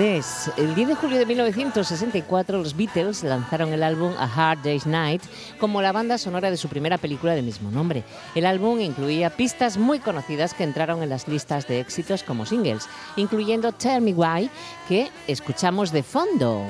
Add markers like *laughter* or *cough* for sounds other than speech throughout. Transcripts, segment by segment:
El 10 de julio de 1964 los Beatles lanzaron el álbum A Hard Day's Night como la banda sonora de su primera película de mismo nombre. El álbum incluía pistas muy conocidas que entraron en las listas de éxitos como singles, incluyendo Tell Me Why, que escuchamos de fondo.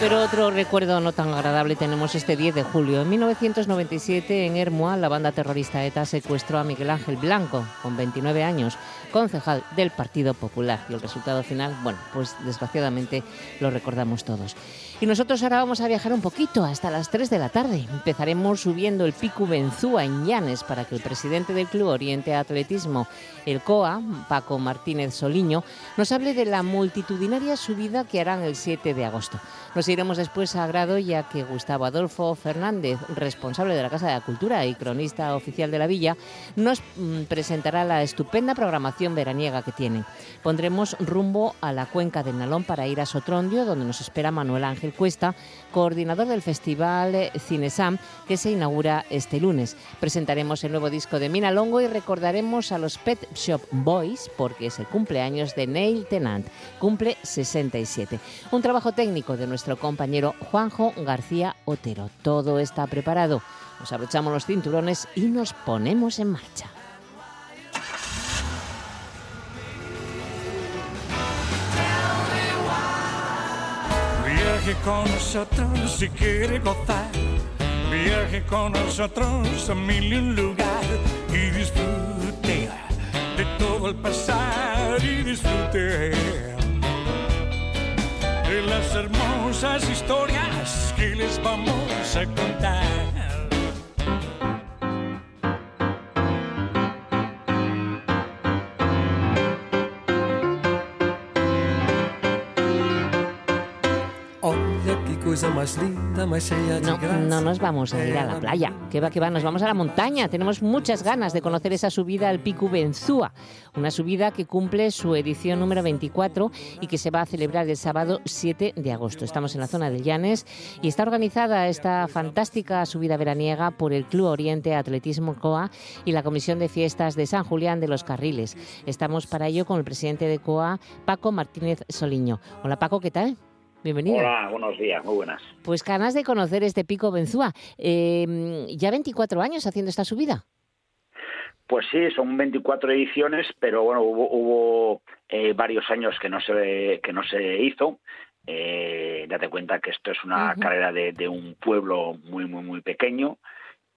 Pero otro recuerdo no tan agradable tenemos este 10 de julio. En 1997, en Hermoa, la banda terrorista ETA secuestró a Miguel Ángel Blanco, con 29 años, concejal del Partido Popular. Y el resultado final, bueno, pues desgraciadamente lo recordamos todos. Y nosotros ahora vamos a viajar un poquito hasta las 3 de la tarde. Empezaremos subiendo el Pico Benzúa en Llanes para que el presidente del Club Oriente Atletismo, el COA, Paco Martínez Soliño, nos hable de la multitudinaria subida que harán el 7 de agosto. Nos iremos después a Grado ya que Gustavo Adolfo Fernández, responsable de la Casa de la Cultura y cronista oficial de la villa, nos mm, presentará la estupenda programación veraniega que tienen. Pondremos rumbo a la cuenca del Nalón para ir a Sotrondio, donde nos espera Manuel Ángel Cuesta, coordinador del Festival Cinesam, que se inaugura este lunes. Presentaremos el nuevo disco de Mina Longo y recordaremos a los Pet Shop Boys, porque es el cumpleaños de Neil Tennant, cumple 67. Un trabajo técnico de nuestro compañero Juanjo García Otero. Todo está preparado. Nos abrochamos los cinturones y nos ponemos en marcha. Viaje con nosotros si quiere gozar. Viaje con nosotros a mil y un lugar y disfrute de todo el pasar y disfrute de las hermosas historias que les vamos a contar. No, no nos vamos a ir a la playa. ¿Qué va, qué va? Nos vamos a la montaña. Tenemos muchas ganas de conocer esa subida al Pico Benzúa. Una subida que cumple su edición número 24 y que se va a celebrar el sábado 7 de agosto. Estamos en la zona del Llanes y está organizada esta fantástica subida veraniega por el Club Oriente Atletismo COA y la Comisión de Fiestas de San Julián de los Carriles. Estamos para ello con el presidente de COA, Paco Martínez Soliño. Hola Paco, ¿qué tal? Bienvenido. Hola, buenos días, muy buenas. Pues ganas de conocer este pico Benzúa. Eh, ¿Ya 24 años haciendo esta subida? Pues sí, son 24 ediciones, pero bueno, hubo, eh, varios años que no se, que no se hizo. Eh, date cuenta que esto es una carrera de, un pueblo muy, muy, muy pequeño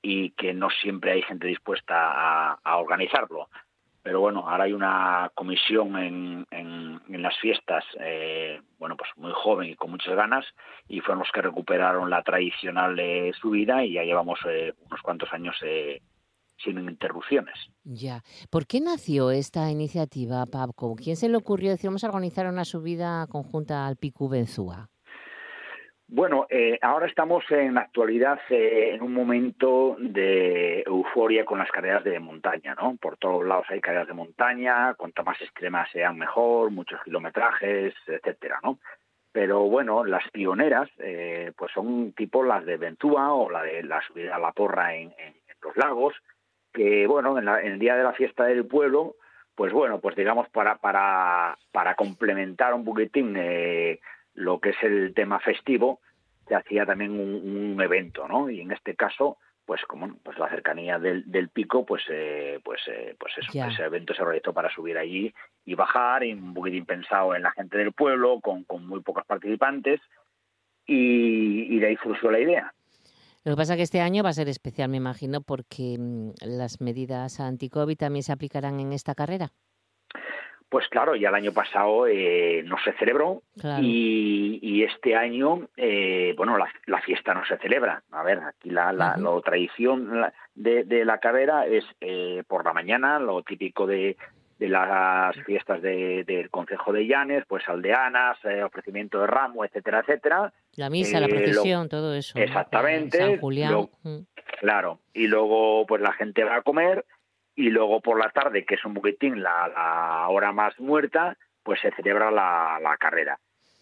y que no siempre hay gente dispuesta a organizarlo pero bueno, ahora hay una comisión en, en, las fiestas, eh, bueno, pues muy joven y con muchas ganas, y fueron los que recuperaron la tradicional eh, subida y ya llevamos eh, unos cuantos años sin interrupciones. Ya. ¿Por qué nació esta iniciativa, Pabco? ¿Quién se le ocurrió decir vamos a organizar una subida conjunta al Picu Benzúa? Bueno, eh, ahora estamos en la actualidad eh, en un momento de euforia con las carreras de montaña, ¿no? Por todos lados hay carreras de montaña, cuanto más extremas sean mejor, muchos kilometrajes, etcétera, ¿no? Pero bueno, las pioneras, eh, pues son tipo las de Ventúa o la de la subida a la porra en, los lagos, que bueno, en, el día de la fiesta del pueblo, pues bueno, pues digamos para para para complementar un poquitín eh, lo que es el tema festivo, se hacía también un, evento, ¿no? Y en este caso, pues como pues la cercanía del, del pico, pues eh, pues eh, pues eso, ese evento se realizó para subir allí y bajar, y un poquitín pensado en la gente del pueblo, con, con muy pocos participantes, y, de ahí surgió la idea. Lo que pasa es que este año va a ser especial, me imagino, porque mm, las medidas anti-COVID también se aplicarán en esta carrera. Pues claro, ya el año pasado eh, no se celebró y, este año, eh, bueno, la, fiesta no se celebra. A ver, aquí la, la, tradición de, la carrera es eh, por la mañana, lo típico de, de las fiestas de- del Concejo de Llanes, pues aldeanas, eh, ofrecimiento de ramo, etcétera, etcétera. La misa, la Eh, lo- procesión, todo eso. Exactamente, San Julián. lo- mm. Claro, y luego pues la gente va a comer y luego por la tarde, que es un poquitín la, la hora más muerta, pues se celebra la, la carrera.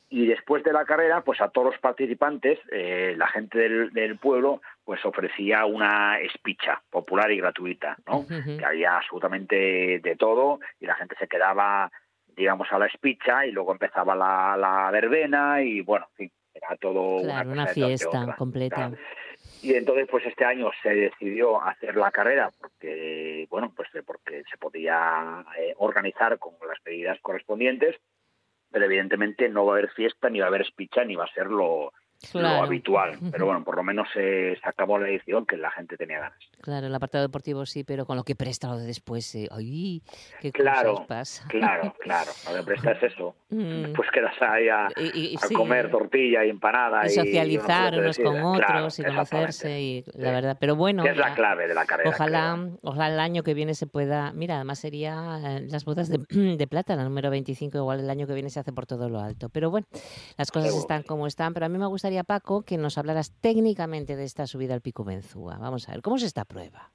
Y después de la carrera, pues a todos los participantes, eh, la gente del, del pueblo, pues ofrecía una espicha popular y gratuita, ¿no? Que había absolutamente de todo y la gente se quedaba, digamos, a la espicha y luego empezaba la, la verbena y bueno, en fin, era todo Claro, una de fiesta completa. Y entonces, pues este año se decidió hacer la carrera porque, bueno, pues eh, porque se podía eh, organizar con las medidas correspondientes, pero evidentemente no va a haber fiesta, ni va a haber espicha, ni va a ser lo, lo Claro. habitual. Pero bueno, por lo menos eh, se acabó la edición que la gente tenía ganas. Claro, el apartado deportivo sí, pero con lo que presta lo de después, eh, ¡ay! ¿Qué Claro, cosas pasa? claro, *laughs* claro. Lo que presta es eso. Mm. Pues quedas ahí a, Y- y- a sí. comer tortilla y empanada. y y socializar uno unos puede con decir, otros claro, y conocerse y la Sí. verdad pero bueno es la clave de la carrera. ojalá creo. ojalá el año que viene se pueda mira además sería eh, las bodas de, *clears throat* de plata la número 25 igual el año que viene se hace por todo lo alto pero bueno las cosas Seguro. están como están pero a mí me gustaría Paco que nos hablaras técnicamente de esta subida al Pico Benzúa vamos a ver cómo es esta prueba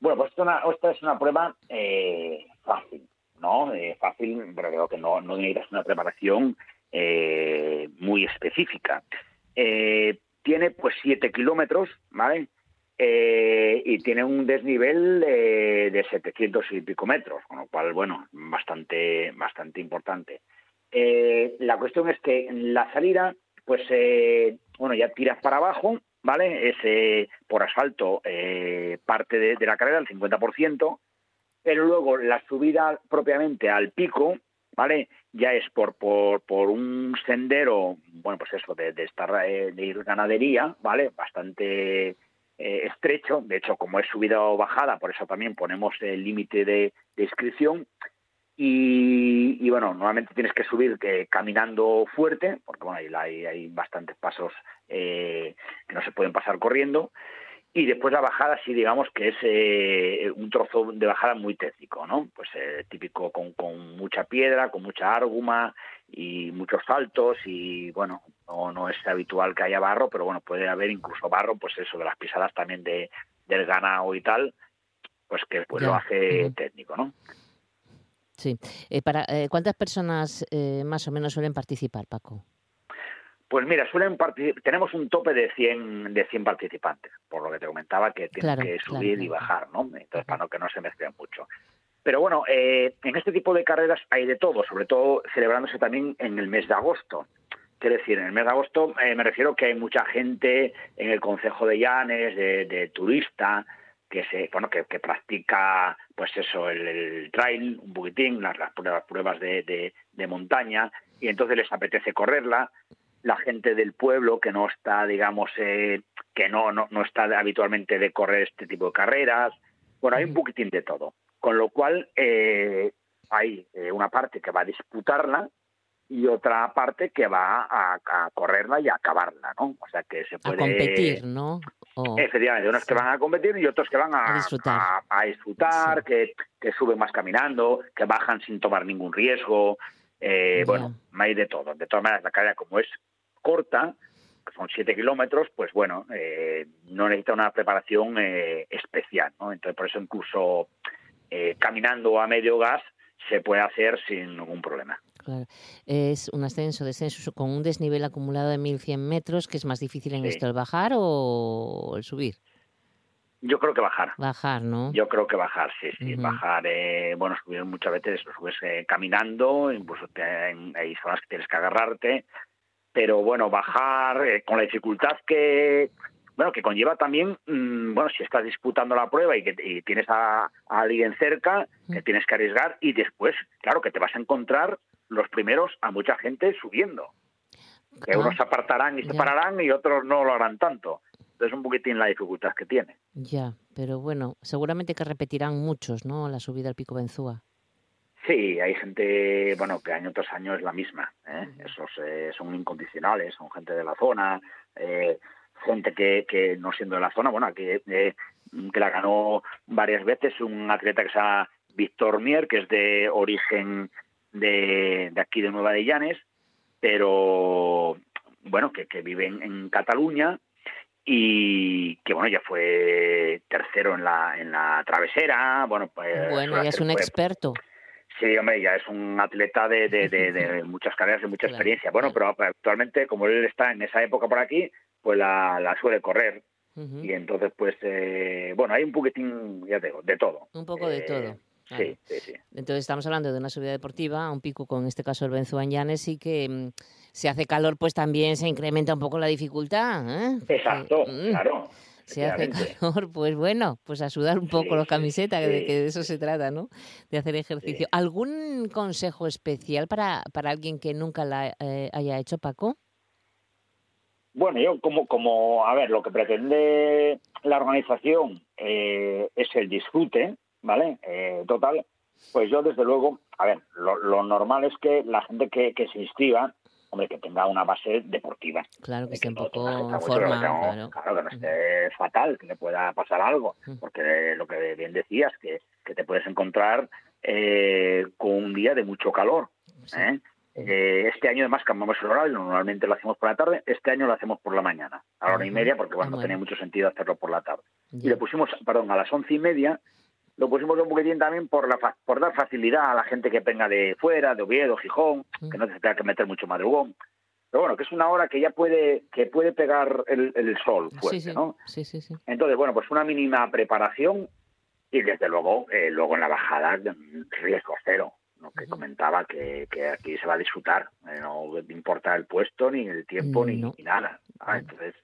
Bueno, pues esta, es una prueba eh, fácil, ¿no? Eh, fácil, pero creo que no, no necesitas una preparación eh, muy específica. Tiene pues 7 kilómetros, ¿vale? Y tiene un desnivel de 700 y pico metros, con lo cual, bueno, bastante, bastante importante. La cuestión es que la salida, pues, eh, bueno, ya tiras para abajo, ¿vale? Es eh, por asfalto eh, parte de, la carrera, el 50%, pero luego la subida propiamente al pico, ¿vale? Ya es por, por, por un sendero, bueno, pues eso, de, de estar, eh, de ir ganadería, ¿vale? Bastante eh, estrecho, de hecho, como es subida o bajada, por eso también ponemos el límite de, de inscripción, y, y, bueno, normalmente tienes que subir eh, caminando fuerte, porque bueno, hay, hay bastantes pasos eh, que no se pueden pasar corriendo. Y después la bajada sí, digamos que es eh, un trozo de bajada muy técnico, ¿no? Pues eh, típico con, con mucha piedra, con mucha árguma y muchos saltos y bueno, no, no es habitual que haya barro, pero bueno, puede haber incluso barro, pues eso, de las pisadas también de, del ganado y tal, pues que pues Ya. lo hace técnico, ¿no? Sí Eh, para eh, cuántas personas eh, más o menos suelen participar Paco Pues mira, suelen tenemos un tope de 100, de 100 participantes, por lo que te comentaba, que tienen Claro, que claro, subir y bajar, ¿no? Entonces, para no, que no se mezclen mucho. Pero bueno, eh, en este tipo de carreras hay de todo, sobre todo celebrándose también en el mes de agosto. Quiero decir, en el mes de agosto eh, me refiero que hay mucha gente en el Concejo de Llanes, de, de turista, que se bueno que, que practica pues eso el, el trail un poquitín las, las pruebas, pruebas de, de- de montaña y entonces les apetece correrla. La gente del pueblo que no está digamos eh, que no, no no está habitualmente de correr este tipo de carreras bueno hay un poquitín de todo. Con lo cual eh, hay eh, una parte que va a disputarla y otra parte que va a, a correrla y a acabarla no o sea que se a puede competir no O- Efectivamente, unos que van a competir y otros que van a, A disfrutar. a- a disfrutar, Sí. que, que suben más caminando, que bajan sin tomar ningún riesgo. Eh. Bueno, hay de todo. De todas maneras, la carrera como es corta, que son siete kilómetros, pues bueno, eh, no necesita una preparación eh, especial, ¿no? Entonces, por eso incluso eh, caminando a medio gas se puede hacer sin ningún problema. Claro. Es un ascenso, descenso con un desnivel acumulado de 1.100 metros, que es más difícil en Sí. esto, el bajar o el subir. Yo creo que bajar. Bajar, ¿no? Yo creo que bajar, sí, sí. Bajar, eh, bueno, subir muchas veces lo subes eh, caminando, incluso te- hay zonas que tienes que agarrarte, pero bueno, bajar eh, con la dificultad que, bueno, que conlleva también, mm, bueno, si estás disputando la prueba y que y tienes a, a alguien cerca, que Mm. tienes que arriesgar y después, claro, que te vas a encontrar los primeros a mucha gente subiendo. Que Ah, unos se apartarán y se ya. pararán y otros no lo harán tanto. Entonces, un poquitín la dificultad que tiene. Ya, pero bueno, seguramente que repetirán muchos, ¿no? La subida al Pico Benzúa. Sí, hay gente, bueno, que año tras año es la misma. ¿eh? Esos eh, son incondicionales, son gente de la zona, eh, gente que, que no siendo de la zona, bueno, que, eh, que la ganó varias veces, un atleta que se llama Víctor Mier, que es de origen de, de aquí de Nueva de Llanes, pero bueno, que, que vive en, en Cataluña y que bueno ya fue tercero en la en la travesera bueno pues Bueno, ya es un fue- experto. sí hombre ya es un atleta de, de, de, de *laughs* muchas carreras de mucha Claro, experiencia. Bueno pero actualmente como él está en esa época por aquí pues la, la suele correr y entonces pues eh, bueno hay un poquitín ya te digo de todo Un poco de Eh, todo. claro. sí sí sí Entonces estamos hablando de una subida deportiva, un pico con en este caso el Benzuan Llanes y que mm, si hace calor pues también se incrementa un poco la dificultad. ¿eh? Exacto mm, claro Si hace calor, pues bueno, pues a sudar un poco Sí, la sí, camiseta, que de, sí. que de eso se trata, ¿no? De hacer ejercicio. ¿Algún consejo especial para, para alguien que nunca la eh, haya hecho, Paco? Bueno, yo como, como, a ver, lo que pretende la organización eh, es el disfrute, ¿vale? Eh, total, pues yo desde luego, a ver, lo, lo normal es que la gente que, que se inscriba, hombre, que tenga una base deportiva. Claro que esté un poco en forma, no- claro. claro, que no esté fatal, que le pueda pasar algo, porque lo que bien decías, que, que te puedes encontrar eh, con un día de mucho calor. Sí. ¿eh? Eh, este año además cambiamos el horario, normalmente lo hacemos por la tarde, este año lo hacemos por la mañana, a la hora y media, porque bueno, Ah, no bueno. tenía mucho sentido hacerlo por la tarde. Y le pusimos, perdón, a las once y media, lo pusimos un poquitín también por, la, por dar facilidad a la gente que venga de fuera, de Oviedo, Gijón, que no se tenga que meter mucho madrugón. Pero bueno, que es una hora que ya puede que puede pegar el, el sol fuerte, sí, sí. ¿no? sí, sí, sí. Entonces, bueno, pues una mínima preparación y desde luego, eh, luego en la bajada, mm, riesgo cero. Lo que comentaba que, que aquí se va a disfrutar, eh, no importa el puesto, ni el tiempo, ni, No. ni nada. Ah. Entonces,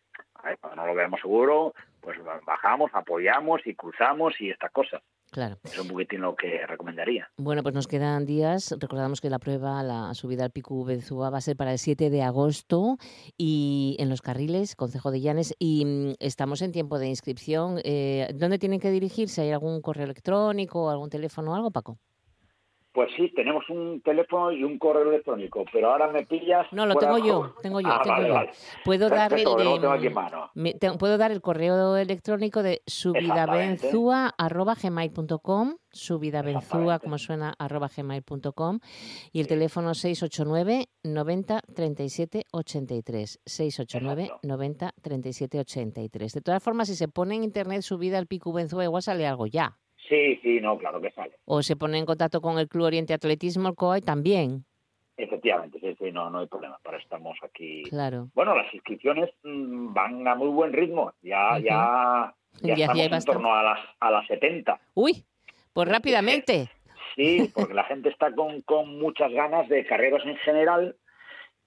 ver, cuando no lo veamos seguro, pues bajamos, apoyamos y cruzamos y estas cosas. Claro. Es un poquitín lo que recomendaría. Bueno, pues nos quedan días. Recordamos que la prueba, la subida al Pico Benzúa, va a ser para el 7 de agosto y en los carriles, Concejo de Llanes, y mm, estamos en tiempo de inscripción. Eh, ¿Dónde tienen que dirigirse? ¿Hay algún correo electrónico, algún teléfono o algo, Paco? Pues sí, tenemos un teléfono y un correo electrónico, pero ahora me pillas. No, lo fuera tengo yo, juego. tengo yo, Ah, tengo vale, yo. vale. Puedo dar el de, aquí en mm, mano. me- te- puedo dar el correo electrónico de subidabenzúa@gmail.com, subidabenzúa como suena arroba gmail.com y el teléfono 689 90 37 83, 689 Exacto. 90 37 83. De todas formas, si se pone en internet subida al Pico Benzúa igual sale algo ya. Sí, sí, no, claro que sale. O se pone en contacto con el Club Oriente Atletismo, el COAI también. Efectivamente, sí, sí, no, no hay problema. Para eso estamos aquí. Claro. Bueno, las inscripciones mm, van a muy buen ritmo. Ya, Ujú. ya, *laughs* ya, Ya- ya estamos hay en torno a las, a las 70. Uy, pues rápidamente. Sí, porque la gente está con, con muchas ganas de carreras en general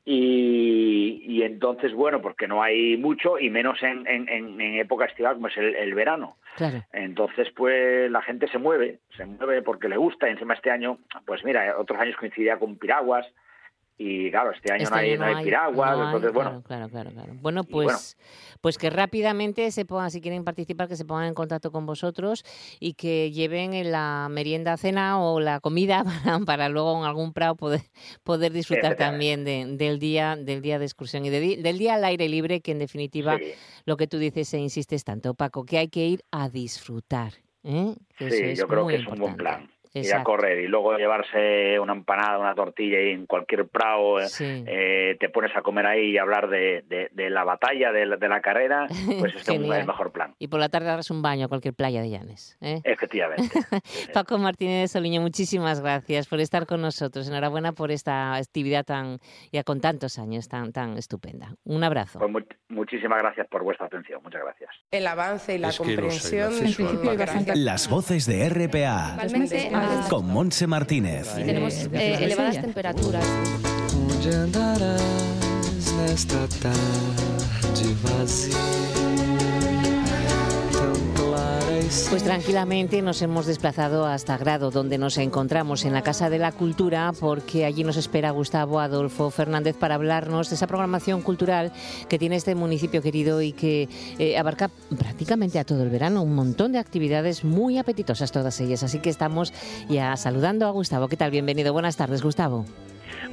y, y entonces, bueno, porque no hay mucho y menos en, en, en- época estival como es el, el verano. Claro. Entonces, pues la gente se mueve, se mueve porque le gusta. Y encima este año, pues mira, otros años coincidía con piraguas y claro, este año Este no hay, año no hay piraguas, no hay, entonces claro, bueno, Claro, claro, claro. Bueno, pues, pues que rápidamente se pongan, si quieren participar, que se pongan en contacto con vosotros y que lleven en la merienda cena o la comida *laughs* para, para luego en algún prado poder, poder disfrutar también de- del día del día de excursión y de del día al aire libre, que en definitiva sí, lo que tú dices e insistes tanto, Paco, que hay que ir a disfrutar. ¿eh? Eso sí, es yo creo muy que es un buen plan. Ir a correr y luego llevarse una empanada, una tortilla y en cualquier prado eh, Sí. eh, te pones a comer ahí y hablar de, de, de la batalla, de la, de la carrera, *laughs* pues este es el mejor plan. Y por la tarde darás un baño a cualquier playa de Llanes. ¿eh? Efectivamente. *laughs* Paco Martínez de Soliño, muchísimas gracias por estar con nosotros. Enhorabuena por esta actividad tan, ya con tantos años, tan, tan estupenda. Un abrazo. Pues mu- muchísimas gracias por vuestra atención. Muchas gracias. el avance y la Es que no sé, comprensión. Las voces de RPA con Monse Martínez. tenemos eh, elevadas temperaturas. Onde andarás nesta tarde vazia? E Pues tranquilamente nos hemos desplazado hasta Grado, donde nos encontramos en la Casa de la Cultura, porque allí nos espera Gustavo Adolfo Fernández para hablarnos de esa programación cultural que tiene este municipio querido y que eh, abarca prácticamente a todo el verano, un montón de actividades muy apetitosas todas ellas. Así que estamos ya saludando a Gustavo. ¿Qué tal? Bienvenido. Buenas tardes, Gustavo.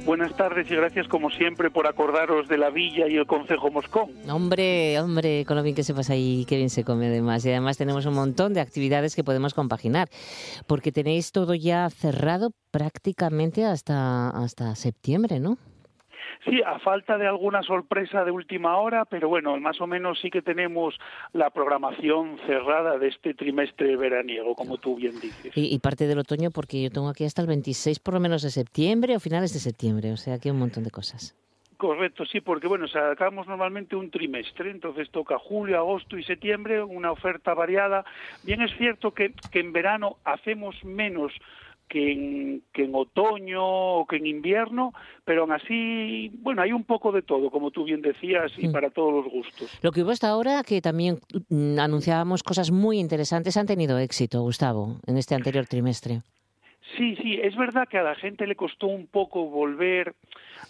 Buenas tardes y gracias como siempre por acordaros de la villa y el Consejo Moscón. Hombre, hombre, con lo bien que se pasa ahí, qué bien se come además. Y además tenemos un montón de actividades que podemos compaginar, porque tenéis todo ya cerrado prácticamente hasta, hasta septiembre, ¿no? Sí, a falta de alguna sorpresa de última hora, pero bueno, más o menos sí que tenemos la programación cerrada de este trimestre veraniego, como tú bien dices. Y, parte del otoño, porque yo tengo aquí hasta el 26 por lo menos de septiembre o finales de septiembre, o sea, aquí un montón de cosas. Correcto, sí, porque bueno, sacamos normalmente un trimestre, entonces toca julio, agosto y septiembre, una oferta variada. Bien es cierto que, que en verano hacemos menos que en, que en otoño o que en invierno, pero aún así, bueno, hay un poco de todo, como tú bien decías, y mm. para todos los gustos. Lo que hubo hasta ahora, que también mm, anunciábamos cosas muy interesantes, han tenido éxito, Gustavo, en este anterior trimestre. Sí, sí, es verdad que a la gente le costó un poco volver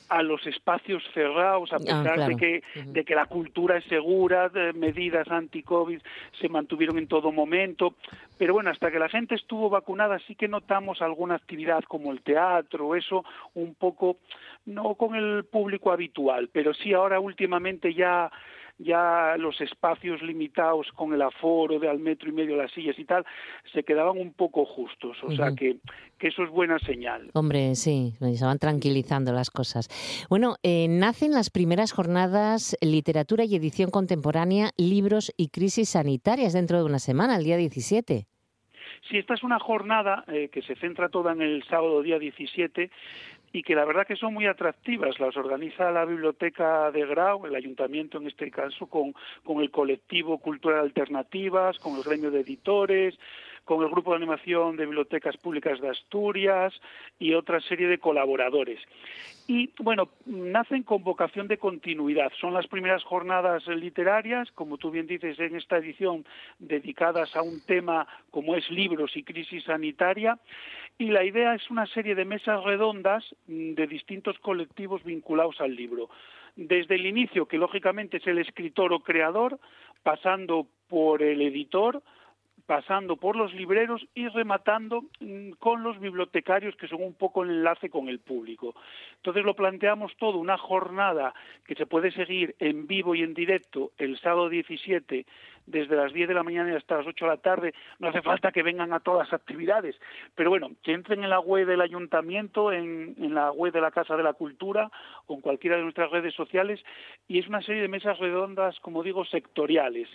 a los espacios cerrados, a ah, pesar de, que, de que la cultura es segura, de medidas anti-COVID se mantuvieron en todo momento. Pero bueno, hasta que la gente estuvo vacunada sí que notamos alguna actividad como el teatro, eso un poco, no con el público habitual, pero sí ahora últimamente ya ya los espacios limitados con el aforo de al metro y medio las sillas y tal, se quedaban un poco justos. O sea que, que, eso es buena señal. Hombre, sí, se van tranquilizando las cosas. Bueno, eh, nacen las primeras jornadas Literatura y Edición Contemporánea, Libros y Crisis Sanitarias dentro de una semana, el día 17. Sí, esta es una jornada eh, que se centra toda en el sábado día 17 y que la verdad que son muy atractivas. Las organiza la Biblioteca de Grau, el ayuntamiento en este caso, con, con el colectivo Cultural Alternativas, con el gremio de editores, con el Grupo de Animación de Bibliotecas Públicas de Asturias y otra serie de colaboradores. Y bueno, nacen con vocación de continuidad. Son las primeras jornadas literarias, como tú bien dices, en esta edición dedicadas a un tema como es libros y crisis sanitaria. Y la idea es una serie de mesas redondas de distintos colectivos vinculados al libro desde el inicio, que lógicamente es el escritor o creador, pasando por el editor, pasando por los libreros y rematando mm, con los bibliotecarios que son un poco el enlace con el público. Entonces lo planteamos todo, una jornada que se puede seguir en vivo y en directo el sábado 17 desde las 10 de la mañana hasta las 8 de la tarde. No hace falta que vengan a todas las actividades, pero bueno, que entren en la web del ayuntamiento, en, en la web de la Casa de la Cultura o en cualquiera de nuestras redes sociales y es una serie de mesas redondas, como digo, sectoriales.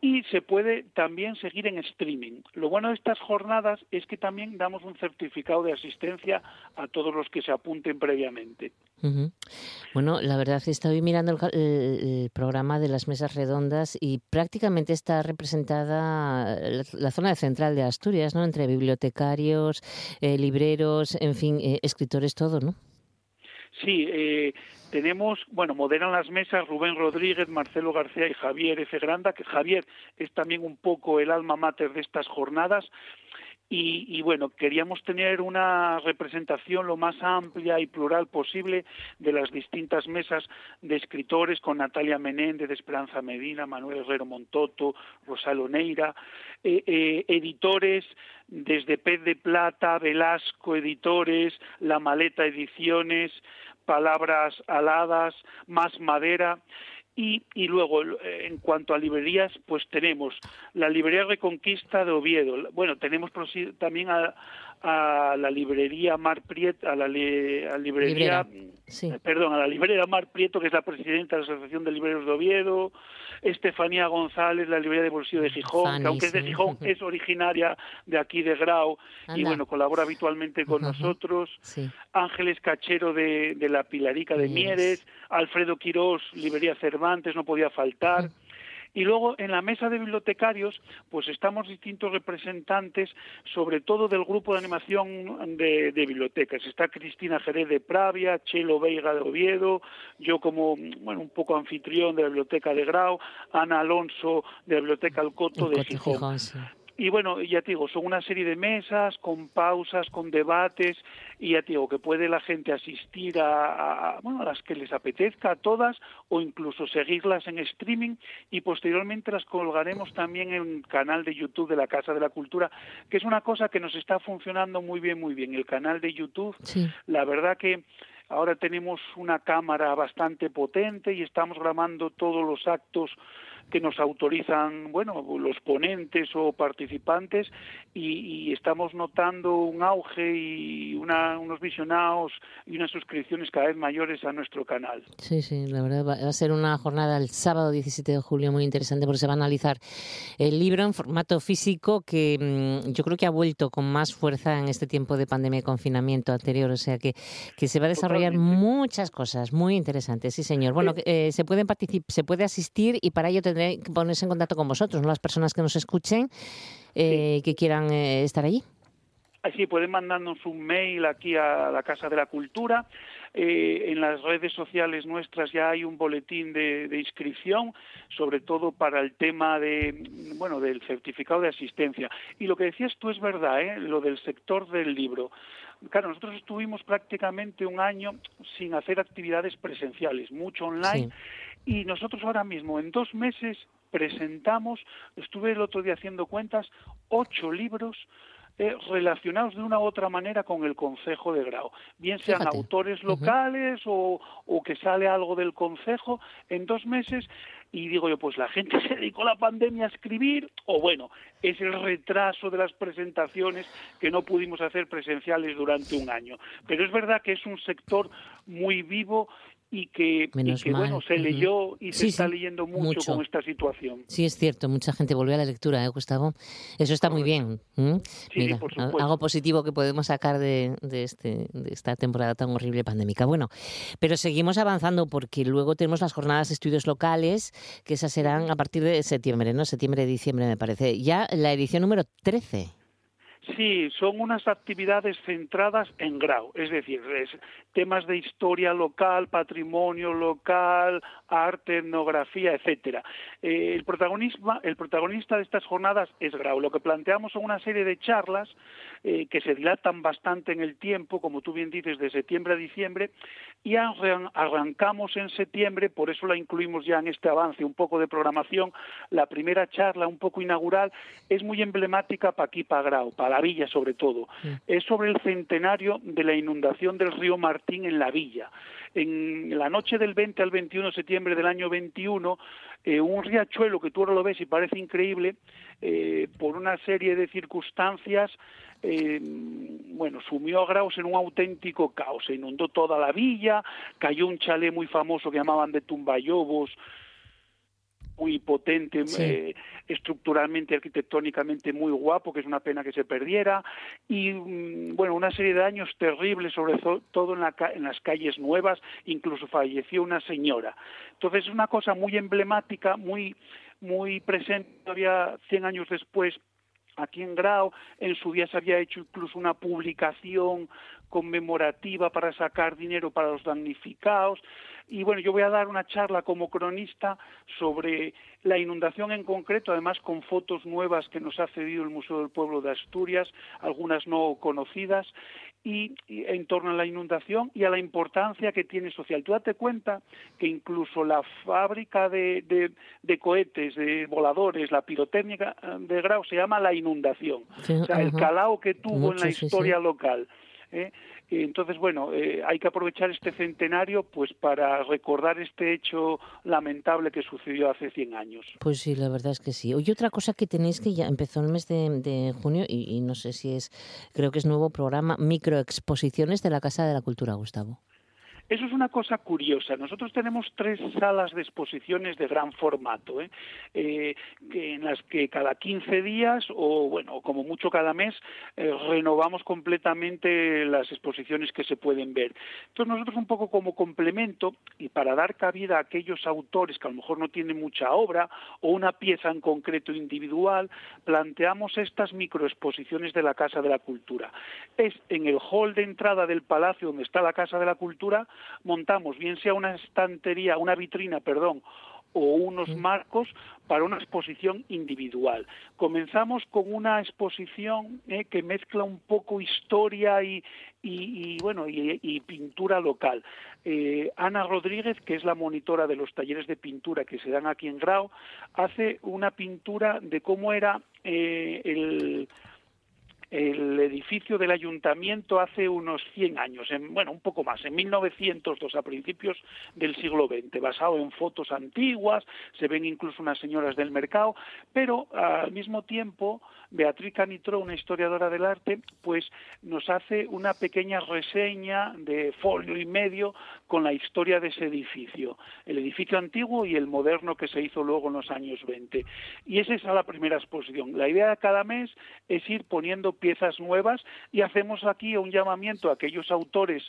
Y se puede también seguir en streaming. Lo bueno de estas jornadas es que también damos un certificado de asistencia a todos los que se apunten previamente. Bueno, la verdad que estoy mirando el, programa de las mesas redondas y prácticamente está representada la, zona central de Asturias, ¿no? Entre bibliotecarios, eh, libreros, en fin, eh, escritores, todo, ¿no? Sí, eh, tenemos, bueno, moderan las mesas Rubén Rodríguez, Marcelo García y Javier F. Granda, que Javier es también un poco el alma mater de estas jornadas. Y, bueno, queríamos tener una representación lo más amplia y plural posible de las distintas mesas de escritores con Natalia Menéndez, Esperanza Medina, Manuel Herrero Montoto, Rosalo Neira, eh, eh, editores desde Pez de Plata, Velasco Editores, La Maleta Ediciones, Palabras Aladas, Más Madera. Y, y, luego, eh, en cuanto a librerías, pues tenemos la librería Reconquista de Oviedo. Bueno, tenemos también a, a la librería Mar Prieto, a la, librería, perdón, a la librería Mar Prieto, que es la presidenta de la Asociación de Libreros de Oviedo, Estefanía González, la librería de Bolsillo de Gijón, que aunque es de Gijón, es originaria de aquí de Grau y bueno, colabora habitualmente con nosotros, Ángeles Cachero de, de la Pilarica de Mieres, Alfredo Quirós, librería Cervantes, no podía faltar. Y luego en la mesa de bibliotecarios, pues estamos distintos representantes, sobre todo del grupo de animación de, bibliotecas. Está Cristina Jerez de Pravia, Chelo Veiga de Oviedo, yo como, bueno, un poco anfitrión de la biblioteca de Grau, Ana Alonso de la biblioteca Alcoto de Gijón. Y bueno, ya te digo, son una serie de mesas con pausas, con debates, y ya te digo que puede la gente asistir a, bueno, a las que les apetezca, a todas, o incluso seguirlas en streaming, y posteriormente las colgaremos también en un canal de YouTube de la Casa de la Cultura, que es una cosa que nos está funcionando muy bien, muy bien. El canal de YouTube, la verdad que Ahora tenemos una cámara bastante potente y estamos grabando todos los actos que nos autorizan, bueno, los ponentes o participantes y, estamos notando un auge y unos visionados y unas suscripciones cada vez mayores a nuestro canal. Sí, sí, la verdad va a ser una jornada el sábado 17 de julio muy interesante porque se va a analizar el libro en formato físico que mm, yo creo que ha vuelto con más fuerza en este tiempo de pandemia y confinamiento anterior, o sea que, que se va a desarrollar muchas cosas muy interesantes, sí señor. Bueno, eh, se pueden se puede asistir y para ello ponerse en contacto con vosotros, ¿no? las personas que nos escuchen, eh, que quieran eh, estar allí. Así pueden mandarnos un mail aquí a la Casa de la Cultura. Eh, en las redes sociales nuestras ya hay un boletín de, inscripción, sobre todo para el tema de, bueno, del certificado de asistencia. Y lo que decías tú es verdad, ¿eh? lo del sector del libro. Claro, nosotros estuvimos prácticamente un año sin hacer actividades presenciales, mucho online. Y nosotros ahora mismo, en dos meses, presentamos, estuve el otro día haciendo cuentas, ocho libros eh, relacionados de una u otra manera con el Consejo de Grau, bien sean autores locales o, o, que sale algo del Consejo en dos meses. Y digo yo, pues la gente *laughs* se dedicó a la pandemia a escribir, o bueno, es el retraso de las presentaciones que no pudimos hacer presenciales durante un año. Pero es verdad que es un sector muy vivo y que, bueno, se leyó y se está leyendo mucho, con esta situación. Sí, es cierto, mucha gente volvió a la lectura, ¿eh, Gustavo? Eso está muy bien. Mira, algo positivo que podemos sacar de, de, este, de esta temporada tan horrible pandémica. Bueno, pero seguimos avanzando porque luego tenemos las jornadas de estudios locales, que esas serán a partir de septiembre, ¿no? Septiembre, diciembre, me parece. Ya la edición número 13. Sí, son unas actividades centradas en Grau, es decir, temas de historia local, patrimonio local, arte, etnografía, etcétera. Eh, el, el protagonista de estas jornadas es Grau. Lo que planteamos son una serie de charlas eh, que se dilatan bastante en el tiempo, como tú bien dices, de septiembre a diciembre, y arrancamos en septiembre, por eso la incluimos ya en este avance, un poco de programación. La primera charla, un poco inaugural, es muy emblemática para aquí, para Grau, la villa sobre todo. Es sobre el centenario de la inundación del río Martín en la villa. En la noche del 20 al 21 de septiembre del año 21, eh, un riachuelo que tú ahora lo ves y parece increíble, eh, por una serie de circunstancias, eh, bueno, sumió a Graus en un auténtico caos. Se inundó toda la villa, cayó un chalet muy famoso que llamaban de Tumbayobos, muy potente, eh, estructuralmente, arquitectónicamente muy guapo, que es una pena que se perdiera, y mm, bueno, una serie de daños terribles, sobre todo en, la, en las calles nuevas, incluso falleció una señora. Entonces es una cosa muy emblemática, muy, muy presente todavía 100 años después aquí en Grau, en su día se había hecho incluso una publicación conmemorativa para sacar dinero para los damnificados. Y bueno, yo voy a dar una charla como cronista sobre la inundación en concreto, además con fotos nuevas que nos ha cedido el Museo del Pueblo de Asturias, algunas no conocidas, y, en torno a la inundación y a la importancia que tiene social. Tú date cuenta que incluso la fábrica de, de, cohetes, de voladores, la pirotécnica de Grau se llama la inundación. o sea, el calao que tuvo en la historia local. ¿eh? Entonces, bueno, eh, hay que aprovechar este centenario pues para recordar este hecho lamentable que sucedió hace 100 años. Pues sí, la verdad es que sí. Oye, otra cosa que tenéis que ya empezó el mes de, junio y, y, no sé si es, creo que es nuevo programa, microexposiciones de la Casa de la Cultura, Gustavo. Eso es una cosa curiosa. Nosotros tenemos tres salas de exposiciones de gran formato, ¿eh? Eh, en las que cada 15 días o, bueno, como mucho cada mes, eh, renovamos completamente las exposiciones que se pueden ver. Entonces nosotros un poco como complemento y para dar cabida a aquellos autores que a lo mejor no tienen mucha obra o una pieza en concreto individual, planteamos estas microexposiciones de la Casa de la Cultura. Es en el hall de entrada del palacio donde está la Casa de la Cultura, montamos bien sea una estantería, una vitrina, perdón, o unos marcos para una exposición individual. Comenzamos con una exposición eh, que mezcla un poco historia y, y, bueno y, pintura local. Eh, Ana Rodríguez, que es la monitora de los talleres de pintura que se dan aquí en Grau, hace una pintura de cómo era eh, el el edificio del ayuntamiento hace unos 100 años, en, bueno, un poco más, en 1902, a principios del siglo XX, basado en fotos antiguas, se ven incluso unas señoras del mercado, pero al mismo tiempo Beatriz Canitró, una historiadora del arte, pues nos hace una pequeña reseña de folio y medio con la historia de ese edificio, el edificio antiguo y el moderno que se hizo luego en los años 20. Y esa es la primera exposición. La idea de cada mes es ir poniendo piezas nuevas y hacemos aquí un llamamiento a aquellos autores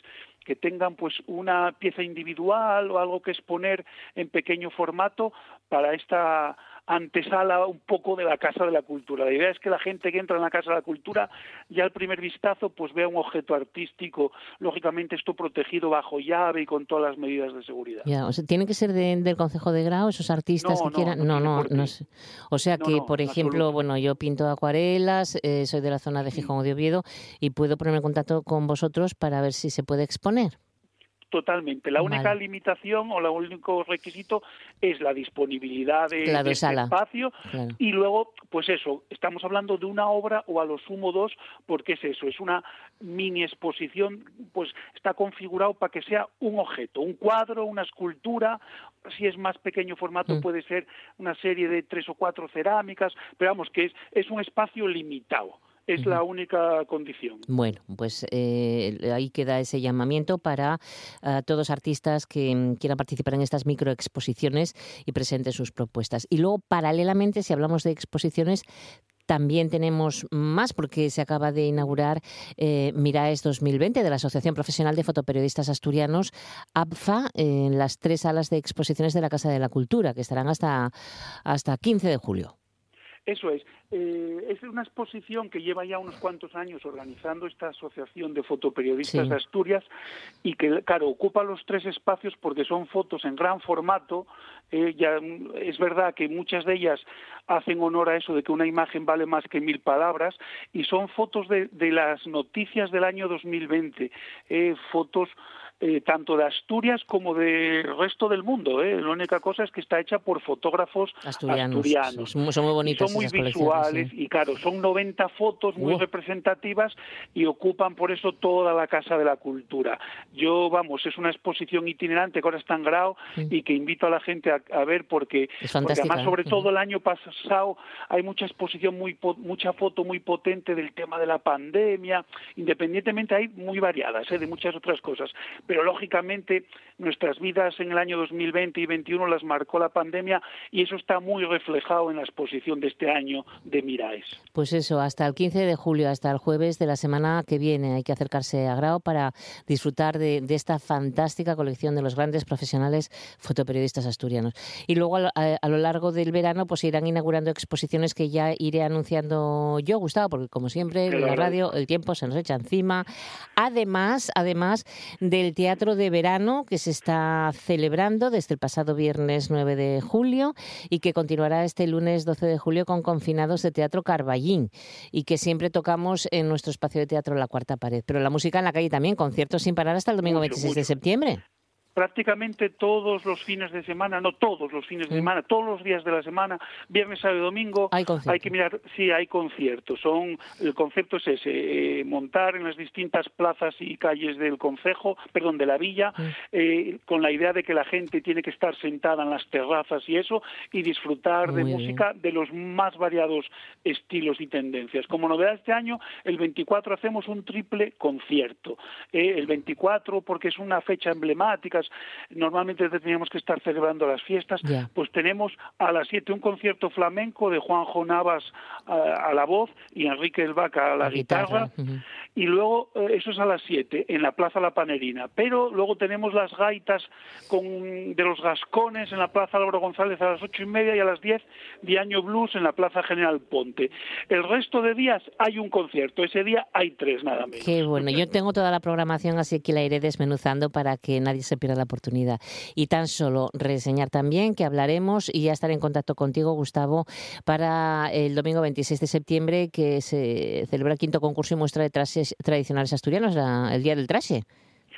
que tengan pues una pieza individual o algo que exponer en pequeño formato para esta antesala un poco de la Casa de la Cultura. La idea es que la gente que entra en la Casa de la Cultura ya al primer vistazo pues vea un objeto artístico, lógicamente esto protegido bajo llave y con todas las medidas de seguridad. Ya, o sea, ¿Tiene que ser del Consejo de Grado esos artistas que quieran? No, no, no, O sea que, por ejemplo, bueno, yo pinto acuarelas, eh, soy de la zona de Gijón o de Oviedo y puedo ponerme en contacto con vosotros para ver si se puede exponer. Totalmente. La única limitación o el único requisito es la disponibilidad de, este espacio. Y luego, pues eso, estamos hablando de una obra o a lo sumo dos, porque es eso, es una mini exposición, pues está configurado para que sea un objeto, un cuadro, una escultura, si es más pequeño formato mm. puede ser una serie de tres o cuatro cerámicas, pero vamos que es, es un espacio limitado es la única condición. Bueno, pues eh, ahí queda ese llamamiento para uh, todos artistas que mm, quieran participar en estas microexposiciones y presenten sus propuestas. Y luego, paralelamente, si hablamos de exposiciones, también tenemos más porque se acaba de inaugurar eh, Miraes 2020 de la Asociación Profesional de Fotoperiodistas Asturianos, APFA, en las tres salas de exposiciones de la Casa de la Cultura, que estarán hasta, hasta 15 de julio. Eso es. Eh, es una exposición que lleva ya unos cuantos años organizando esta asociación de fotoperiodistas de Asturias y que, claro, ocupa los tres espacios porque son fotos en gran formato. Eh, ya es verdad que muchas de ellas hacen honor a eso de que una imagen vale más que mil palabras y son fotos de, de las noticias del año 2020, eh, fotos eh, tanto de Asturias como del resto del mundo. ¿eh? La única cosa es que está hecha por fotógrafos asturianos. Son, muy bonitos. Son muy visuales y claro, son 90 fotos muy representativas y ocupan por eso toda la Casa de la Cultura. Yo, vamos, es una exposición itinerante que ahora está en Grau y que invito a la gente a, ver porque, además, sobre todo el año pasado, hay mucha exposición, muy mucha foto muy potente del tema de la pandemia, independientemente hay muy variadas, ¿eh? de muchas otras cosas pero lógicamente nuestras vidas en el año 2020 y 2021 las marcó la pandemia y eso está muy reflejado en la exposición de este año de Miraes. Pues eso, hasta el 15 de julio, hasta el jueves de la semana que viene, hay que acercarse a Grau para disfrutar de, esta fantástica colección de los grandes profesionales fotoperiodistas asturianos. Y luego a, lo largo del verano pues irán inaugurando exposiciones que ya iré anunciando yo, Gustavo, porque como siempre en la radio el tiempo se nos echa encima. Además, además del Teatro de Verano que se está celebrando desde el pasado viernes 9 de julio y que continuará este lunes 12 de julio con Confinados de Teatro Carballín y que siempre tocamos en nuestro espacio de teatro La Cuarta Pared. Pero la música en la calle también, conciertos sin parar hasta el domingo 26 de septiembre prácticamente todos los fines de semana, no todos los fines de semana, todos los días de la semana, viernes, sábado y domingo, hay, que mirar, sí, hay conciertos. Son, el concepto es ese, eh, montar en las distintas plazas y calles del concejo, perdón, de la villa, eh, con la idea de que la gente tiene que estar sentada en las terrazas y eso, y disfrutar de música de los más variados estilos y tendencias. Como novedad este año, el 24 hacemos un triple concierto. Eh, el 24 porque es una fecha emblemática, normalmente teníamos que estar celebrando las fiestas, pues tenemos a las 7 un concierto flamenco de Juanjo Navas a, la voz y Enrique El Vaca a la, guitarra, y luego eh, eso es a las 7 en la Plaza La Panerina, pero luego tenemos las gaitas con, de los Gascones en la Plaza Álvaro González a las ocho y media y a las 10 Año Blues en la Plaza General Ponte. El resto de días hay un concierto, ese día hay tres nada menos. Qué bueno, yo tengo toda la programación así que la iré desmenuzando para que nadie se pierda la oportunidad. Y tan solo reseñar también que hablaremos y ya estaré en contacto contigo, Gustavo, para el domingo 26 de septiembre que se celebra el quinto concurso y muestra de trajes tradicionales asturianos, el Día del Traje.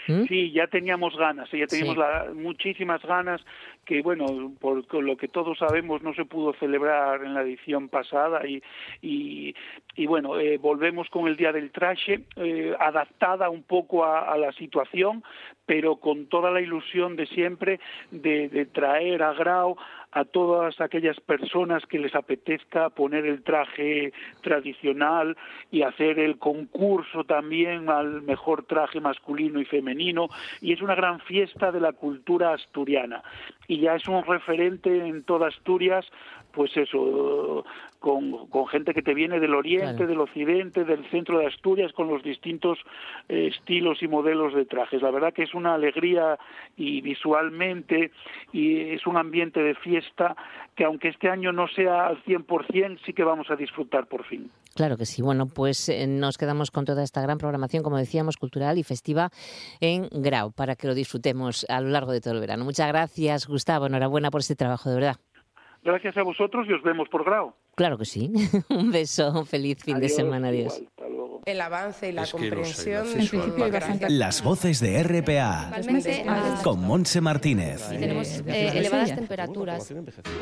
¿Mm? Sí, ya teníamos ganas, ya teníamos muchísimas ganas que, bueno, por lo que todos sabemos no se pudo celebrar en la edición pasada y, y, bueno, eh, volvemos con el Día del Traje, eh, adaptada un poco a, la situación, pero con toda la ilusión de siempre de, de traer a Grau a todas aquellas personas que les apetezca poner el traje tradicional y hacer el concurso también al mejor traje masculino y femenino. Y es una gran fiesta de la cultura asturiana y ya es un referente en toda Asturias pues eso, con, con, gente que te viene del oriente, del occidente, del centro de Asturias, con los distintos eh, estilos y modelos de trajes. La verdad que es una alegría y visualmente y es un ambiente de fiesta que aunque este año no sea al 100%, sí que vamos a disfrutar por fin. Claro que sí. Bueno, pues eh, nos quedamos con toda esta gran programación, como decíamos, cultural y festiva en Grau, para que lo disfrutemos a lo largo de todo el verano. Muchas gracias, Gustavo. Enhorabuena por este trabajo, de verdad. Gracias a vosotros y os vemos por grado. Claro que sí. *laughs* Un beso, feliz fin de semana. Adiós. El avance y la comprensión. Las voces de RPA. Con Monse Martínez. tenemos eh, elevadas temperaturas.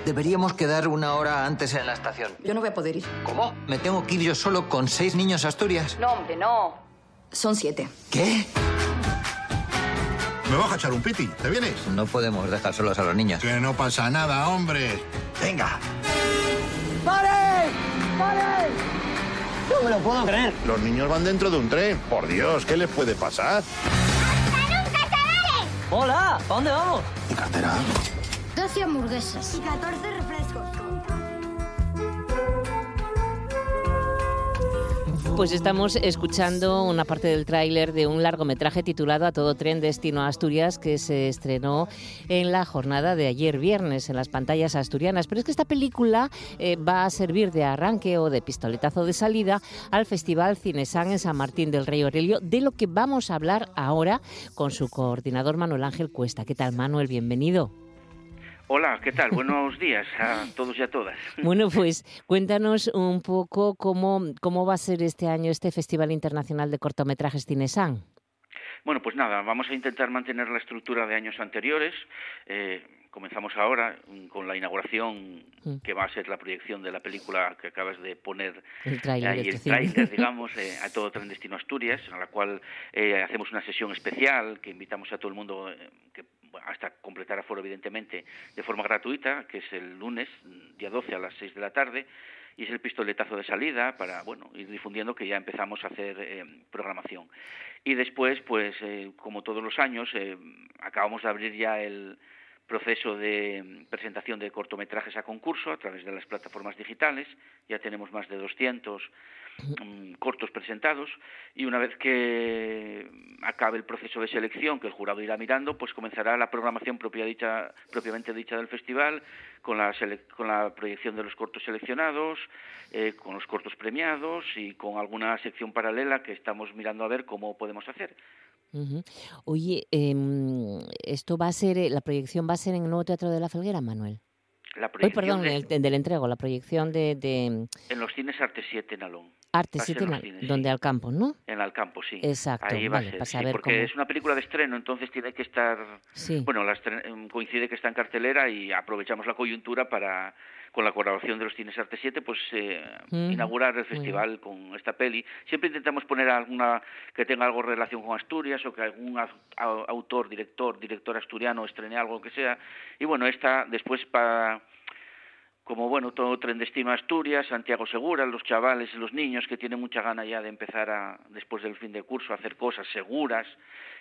Deberíamos quedar una hora antes en la estación. Yo no voy a poder ir. ¿Cómo? ¿Me tengo que ir yo solo con seis niños a Asturias? No, hombre, no. Son siete. ¿Qué? Me vas a echar un piti. ¿Te vienes? No podemos dejar solos a los niños. Que no pasa nada, hombre. Venga. ¡Pare! ¡Pare! No me lo puedo creer. Los niños van dentro de un tren. Por Dios, ¿qué les puede pasar? ¡Hasta nunca, chavales! Hola, ¿a dónde vamos? Mi cartera. 12 hamburguesas y 14 refrescos. Pues estamos escuchando una parte del tráiler de un largometraje titulado A todo tren destino a Asturias que se estrenó en la jornada de ayer viernes en las pantallas asturianas. Pero es que esta película eh, va a servir de arranque o de pistoletazo de salida al Festival Cinesan en San Martín del Rey Aurelio, de lo que vamos a hablar ahora con su coordinador Manuel Ángel Cuesta. ¿Qué tal, Manuel? Bienvenido. Hola, ¿qué tal? Buenos días a todos y a todas. *laughs* Bueno, pues cuéntanos un poco cómo, cómo va a ser este año este Festival Internacional de Cortometrajes Cinesan. Bueno, pues nada, vamos a intentar mantener la estructura de años anteriores. Eh, comenzamos ahora con la inauguración, mm. que va a ser la proyección de la película que acabas de poner el trailer, ahí, el trailer *laughs* digamos, eh, a todo Tren Destino Asturias, en la cual eh, hacemos una sesión especial que invitamos a todo el mundo que hasta completar aforo evidentemente de forma gratuita, que es el lunes, día 12 a las 6 de la tarde, y es el pistoletazo de salida para bueno ir difundiendo que ya empezamos a hacer eh, programación. Y después, pues eh, como todos los años, eh, acabamos de abrir ya el proceso de presentación de cortometrajes a concurso a través de las plataformas digitales. Ya tenemos más de 200 Mm, cortos presentados y una vez que acabe el proceso de selección que el jurado irá mirando, pues comenzará la programación propia dicha, propiamente dicha del festival con la, con la proyección de los cortos seleccionados, eh, con los cortos premiados y con alguna sección paralela que estamos mirando a ver cómo podemos hacer. Oye, em, esto va a ser, eh, la proyección va a ser en el nuevo Teatro de la Felguera, Manuel. La perdón, el, del entrego, la proyección de, En los cines Arte 7 en Alón. Arte 7 en donde al campo, ¿no? En al campo, sí. Exacto, Ahí va a ser, porque es una película de estreno, entonces tiene que estar... Bueno, la em, coincide que está en cartelera y aprovechamos la coyuntura para con la colaboración de los Cines Arte 7, pues eh, inaugurar el festival con esta peli. Siempre intentamos poner alguna que tenga algo de relación con Asturias o que algún autor, director, director asturiano estrene algo que sea. Y bueno, esta después para como bueno, todo tren destino a Asturias, Santiago Segura, los chavales los niños que tienen mucha gana ya de empezar a, después del fin de curso a hacer cosas seguras.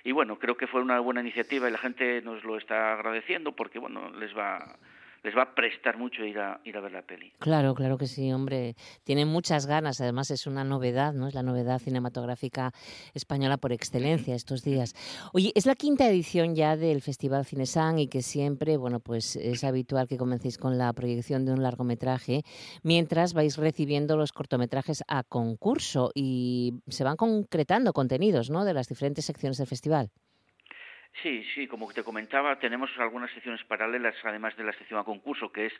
Y bueno, creo que fue una buena iniciativa y la gente nos lo está agradeciendo porque bueno, les va les va a prestar mucho ir a, ir a ver la peli. Claro, claro que sí, hombre. Tienen muchas ganas, además es una novedad, ¿no? Es la novedad cinematográfica española por excelencia estos días. Oye, es la quinta edición ya del Festival Cinesan y que siempre, bueno, pues es habitual que comencéis con la proyección de un largometraje mientras vais recibiendo los cortometrajes a concurso y se van concretando contenidos, ¿no? De las diferentes secciones del festival. Sí, sí, como te comentaba, tenemos algunas secciones paralelas, además de la sección a concurso, que es,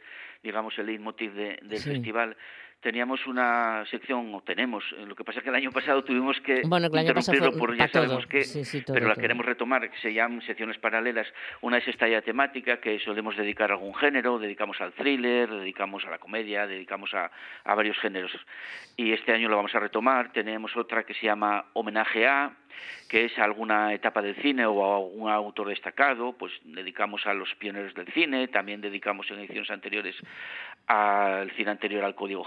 digamos, el leitmotiv del festival. Teníamos una sección, o tenemos, eh, lo que pasa es que el año pasado tuvimos que interrumpirlo por ya sabemos qué, pero la queremos retomar, que se llaman secciones paralelas. Una es esta ya temática, que solemos dedicar a algún género, dedicamos al thriller, dedicamos a la comedia, dedicamos a, a varios géneros. Y este año lo vamos a retomar. Tenemos otra que se llama Homenaje a, que es alguna etapa del cine o a algún autor destacado, pues dedicamos a los pioneros del cine, también dedicamos en ediciones anteriores al cine anterior al Código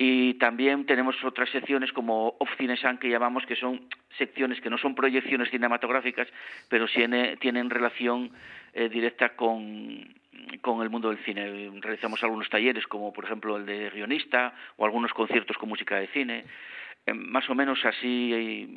Y también tenemos otras secciones como Off Cinesan que llamamos que son secciones que no son proyecciones cinematográficas, pero sí tienen relación eh, directa con, con el mundo del cine. Realizamos algunos talleres como por ejemplo el de guionista o algunos conciertos con música de cine. Eh, más o menos así eh,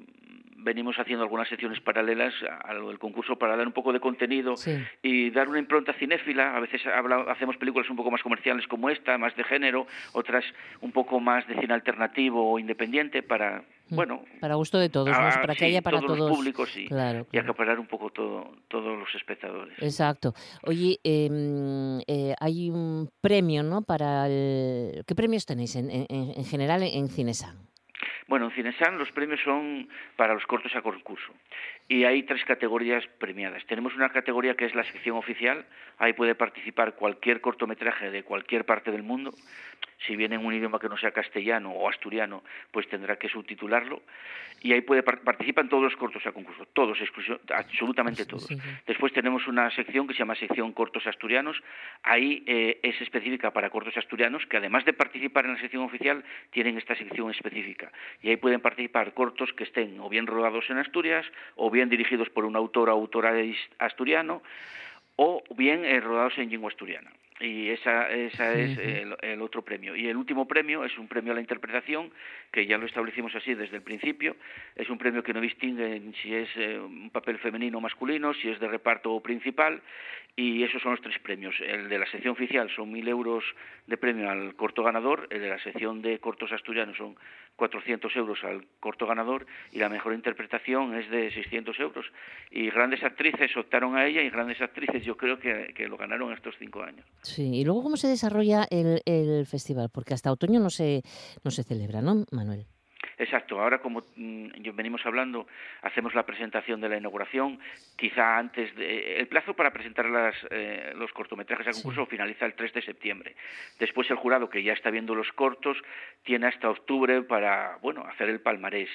venimos haciendo algunas secciones paralelas al concurso para dar un poco de contenido y dar una impronta cinéfila. A veces hacemos películas un poco más comerciales como esta, más de género, otras un poco más de cine alternativo o independiente para, mm. bueno... Para gusto de todos, para que haya para todos, los públicos y, y acaparar un poco todo, todos los espectadores. Exacto. Oye, em, eh, hay un premio, ¿no? Para el... ¿Qué premios tenéis en, en, en general en Cinesan? Bueno, en Cinesan los premios son para los cortos a concurso y hay tres categorías premiadas. Tenemos una categoría que es la sección oficial, ahí puede participar cualquier cortometraje de cualquier parte del mundo. Si viene en un idioma que no sea castellano o asturiano, pues tendrá que subtitularlo. Y ahí puede participan todos los cortos a concurso, todos, absolutamente todos. Después tenemos una sección que se llama sección cortos asturianos. Ahí eh, es específica para cortos asturianos que además de participar en la sección oficial tienen esta sección específica. Y ahí pueden participar cortos que estén o bien rodados en Asturias o bien dirigidos por un autor o autora asturiano o bien eh, rodados en lengua asturiana y esa, esa es el, otro premio. Y el último premio es un premio a la interpretación, que ya lo establecimos así desde el principio. Es un premio que no distingue si es eh, un papel femenino o masculino, si es de reparto o principal, y esos son los tres premios. El de la sección oficial son mil euros de premio al corto ganador, el de la sección de cortos asturianos son 400 euros al corto ganador, y la mejor interpretación es de 600 euros. Y grandes actrices optaron a ella, y grandes actrices yo creo que, que lo ganaron estos cinco años. Sí, y luego cómo se desarrolla el, el festival, porque hasta otoño no se, no se celebra, ¿no, Manuel? Exacto, ahora como mm, venimos hablando, hacemos la presentación de la inauguración, quizá antes de... El plazo para presentar las, eh, los cortometrajes a concurso finaliza el 3 de septiembre. Después el jurado, que ya está viendo los cortos, tiene hasta octubre para, bueno, hacer el palmarés.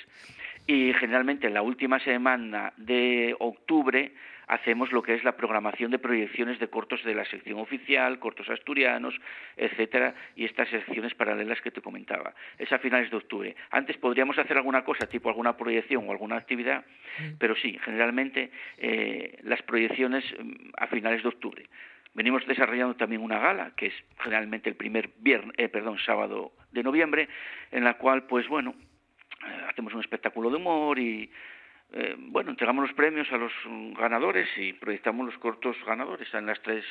Y generalmente en la última semana de octubre hacemos lo que es la programación de proyecciones de cortos de la sección oficial, cortos asturianos, etcétera, y estas secciones paralelas que te comentaba. Es a finales de octubre. Antes podríamos hacer alguna cosa, tipo alguna proyección o alguna actividad, mm. pero sí, generalmente eh, las proyecciones mm, a finales de octubre. Venimos desarrollando también una gala, que es generalmente el primer viernes, eh, perdón, sábado de noviembre, en la cual, pues bueno, eh, hacemos un espectáculo de humor y eh, bueno, entregamos los premios a los ganadores y proyectamos los cortos ganadores en las tres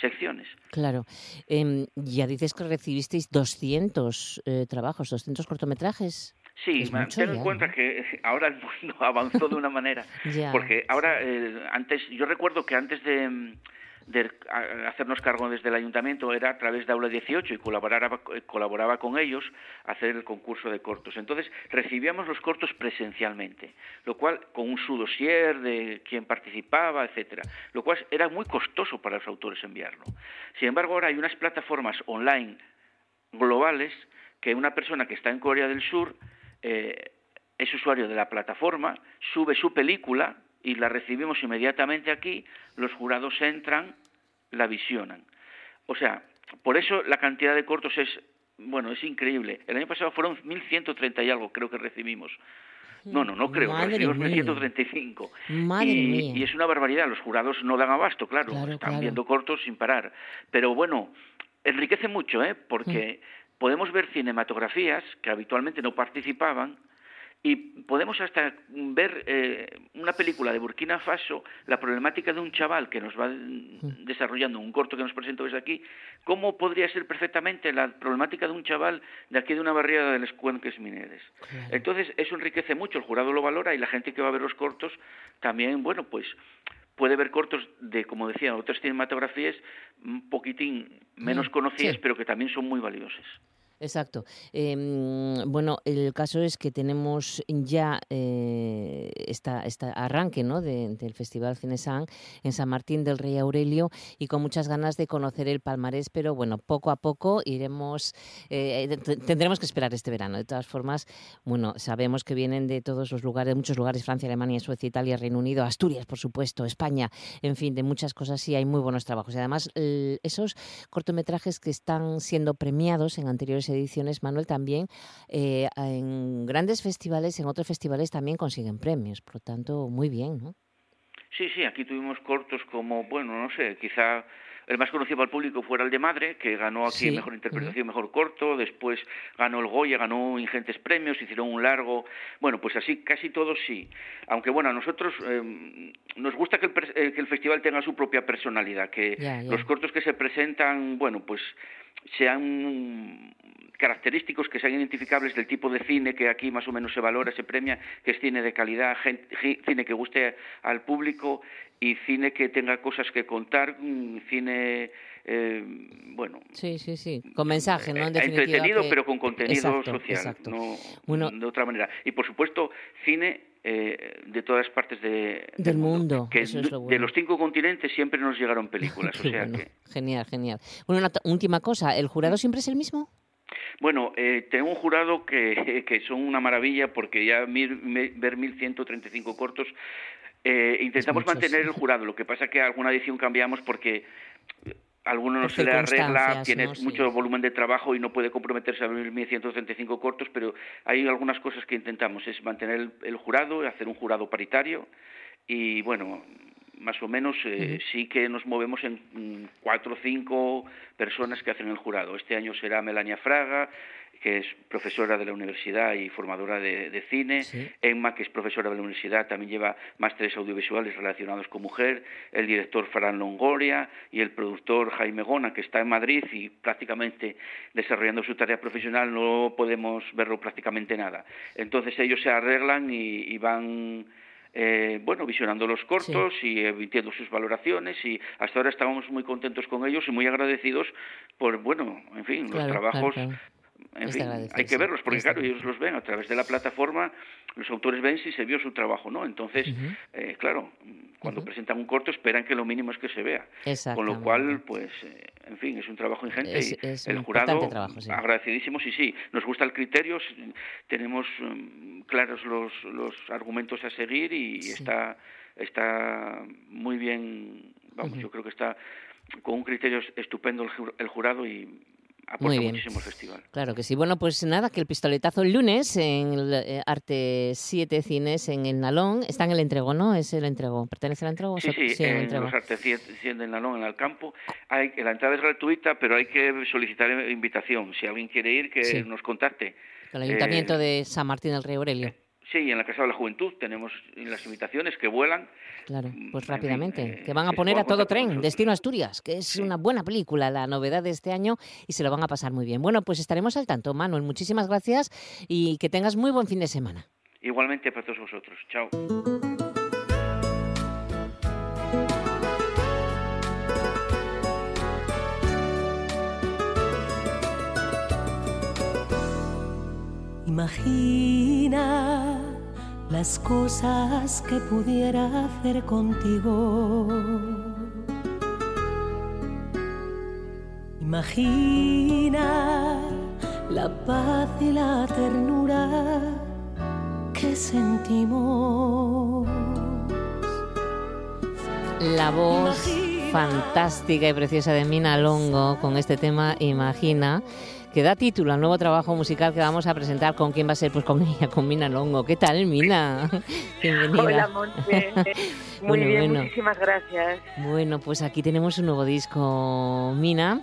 secciones. Claro. Em, ya dices que recibisteis 200 eh, trabajos, 200 cortometrajes. Sí, ten en cuenta que *laughs* ahora el mundo *laughs* avanzó de una manera. *laughs* porque ahora, eh, antes, yo recuerdo que antes de de hacernos cargo desde el ayuntamiento era a través de Aula 18 y colaboraba, colaboraba con ellos hacer el concurso de cortos. Entonces recibíamos los cortos presencialmente, lo cual con un su de quien participaba, etcétera, lo cual era muy costoso para los autores enviarlo. Sin embargo, ahora hay unas plataformas online globales que una persona que está en Corea del Sur eh, es usuario de la plataforma, sube su película y la recibimos inmediatamente aquí, los jurados entran, la visionan. O sea, por eso la cantidad de cortos es, bueno, es increíble. El año pasado fueron 1.130 y algo, creo que recibimos. No, no, no creo, recibimos 1.135. y, y, es una barbaridad, los jurados no dan abasto, claro, están viendo cortos sin parar. Pero bueno, enriquece mucho, ¿eh? Porque mm. podemos ver cinematografías que habitualmente no participaban, y podemos hasta ver eh, una película de Burkina Faso, la problemática de un chaval que nos va desarrollando, un corto que nos presentó desde aquí, cómo podría ser perfectamente la problemática de un chaval de aquí de una barriada de los cuenques mineres. Entonces, eso enriquece mucho, el jurado lo valora y la gente que va a ver los cortos también, bueno, pues puede ver cortos de, como decía, otras cinematografías un poquitín menos conocidas, pero que también son muy valiosas. Exacto. Em, bueno, el caso es que tenemos ya eh, esta, arranque ¿no? del Festival Cinesan en San Martín del Rey Aurelio y con muchas ganas de conocer el palmarés, pero bueno, poco a poco iremos, eh, tendremos que esperar este verano. De todas formas, bueno, sabemos que vienen de todos los lugares, de muchos lugares, Francia, Alemania, Suecia, Italia, Reino Unido, Asturias, por supuesto, España, en fin, de muchas cosas y hay muy buenos trabajos. Y además, esos cortometrajes que están siendo premiados en anteriores ediciones, Manuel, también eh, en grandes festivales, en otros festivales también consiguen premios. Por lo tanto, muy bien, ¿no? Sí, sí, aquí tuvimos cortos como, bueno, no sé, quizá el más conocido para el público fuera el de Madre, que ganó aquí Mejor Interpretación, Mejor Corto, después ganó el Goya, ganó ingentes premios, hicieron un largo, bueno, pues así casi todos sí. Aunque bueno, a nosotros em, nos gusta que el, eh, que el, festival tenga su propia personalidad, que los cortos que se presentan, bueno, pues sean característicos que sean identificables del tipo de cine que aquí más o menos se valora, se premia, que es cine de calidad, cine que guste al público y cine que tenga cosas que contar, mm, cine eh, bueno. Sí, sí, sí, con mensaje, ¿no? En eh, entretenido, pero con contenido social, no de otra manera. Y por supuesto, cine eh, de todas partes del mundo. Que De los cinco continentes siempre nos llegaron películas. o *laughs* sea que... Genial, genial. Bueno, una última cosa, ¿el jurado siempre es el mismo? Bueno, eh, tengo un jurado que, *laughs* que son una maravilla porque ya ver 1.135 cortos eh, intentamos mantener el jurado, lo que pasa que alguna edición cambiamos porque alguno no se le arregla, tiene mucho volumen de trabajo y no puede comprometerse a 1.135 cortos, pero hay algunas cosas que intentamos, es mantener el, jurado, hacer un jurado paritario y bueno, más o menos eh, sí que nos movemos en mm, cuatro o cinco personas que hacen el jurado. Este año será Melania Fraga, que es profesora de la universidad y formadora de, cine, Emma, que es profesora de la universidad, también lleva másteres audiovisuales relacionados con mujer, el director Farán Longoria y el productor Jaime Gona, que está en Madrid y prácticamente desarrollando su tarea profesional. No podemos verlo prácticamente nada. Entonces ellos se arreglan y, van eh, bueno, visionando los cortos y emitiendo sus valoraciones. Y hasta ahora estamos muy contentos con ellos y muy agradecidos por, bueno, en fin, los trabajos en fin, hay que verlos, porque claro, ellos los ven a través de la plataforma, los autores ven si se vio su trabajo, ¿no? Entonces, eh, claro, cuando presentan un corto esperan que lo mínimo es que se vea. Con lo cual, pues, eh, en fin, es un trabajo ingente y el jurado agradecidísimo, sí, sí, nos gusta el criterio, tenemos mm, claros los, los argumentos a seguir y está, está muy bien, vamos, yo creo que está con un criterio estupendo el jurado y muy bien. muchísimo festival. Claro que sí. Bueno, pues nada, que el pistoletazo el lunes en el eh, Arte 7 Cines en el Nalón. Está en el entrego, ¿no? Es el entrego. ¿Pertenece al entrego? Sí, sí, en los Arte 7 del Nalón, en el campo. Hay, la entrada es gratuita, pero hay que solicitar invitación. Si alguien quiere ir, que nos contacte. El Ayuntamiento eh, de San Martín del Rey Aurelio. Sí, en la Casa de la Juventud tenemos las invitaciones que vuelan. Claro, mm, pues rápidamente. que van a poner a todo tren, Destino Asturias, que es una buena película, la novedad de este año, y se lo van a pasar muy bien. Bueno, pues estaremos al tanto. Manuel, muchísimas gracias y que tengas muy buen fin de semana. Igualmente para todos vosotros. Chao. Imagina las cosas que pudiera hacer contigo. Imagina la paz y la ternura que sentimos. La voz fantástica y preciosa de Mina Longo con este tema Imagina que da título al nuevo trabajo musical que vamos a presentar. ¿Con quién va a ser? Pues con ella, con Mina Longo. ¿Qué tal, Mina? *laughs* Bienvenida. Hola, Monte. *laughs* Muy bien, muchísimas gracias. Bueno, pues aquí tenemos un nuevo disco, Mina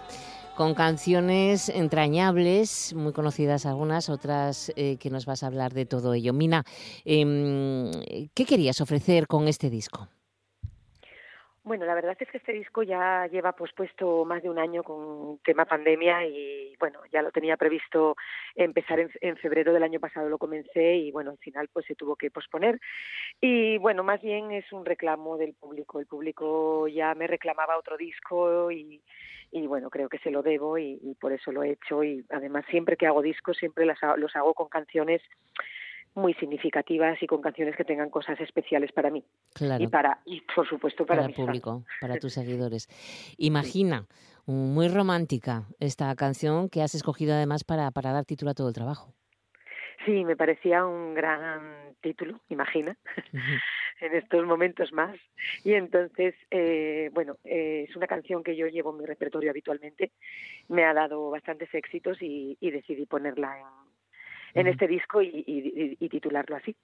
con canciones entrañables, muy conocidas algunas, otras eh, que nos vas a hablar de todo ello. Mina, em, ¿qué querías ofrecer con este disco? Bueno, la verdad es que este disco ya lleva pospuesto más de un año con tema pandemia y bueno, ya lo tenía previsto empezar en, febrero del año pasado lo comencé y bueno, al final pues se tuvo que posponer. Y bueno, más bien es un reclamo del público. El público ya me reclamaba otro disco y, y bueno, creo que se lo debo y, por eso lo he hecho y además siempre que hago discos siempre las, los hago con canciones muy significativas y con canciones que tengan cosas especiales para mí y para y por supuesto para, el público, para tus *laughs* seguidores. Imagina, muy romántica esta canción que has escogido además para, para dar título a todo el trabajo. Sí, me parecía un gran título, imagina, *laughs* en estos momentos más. Y entonces, eh, bueno, eh, es una canción que yo llevo en mi repertorio habitualmente. Me ha dado bastantes éxitos y decidí ponerla en, en este disco y, titularlo así.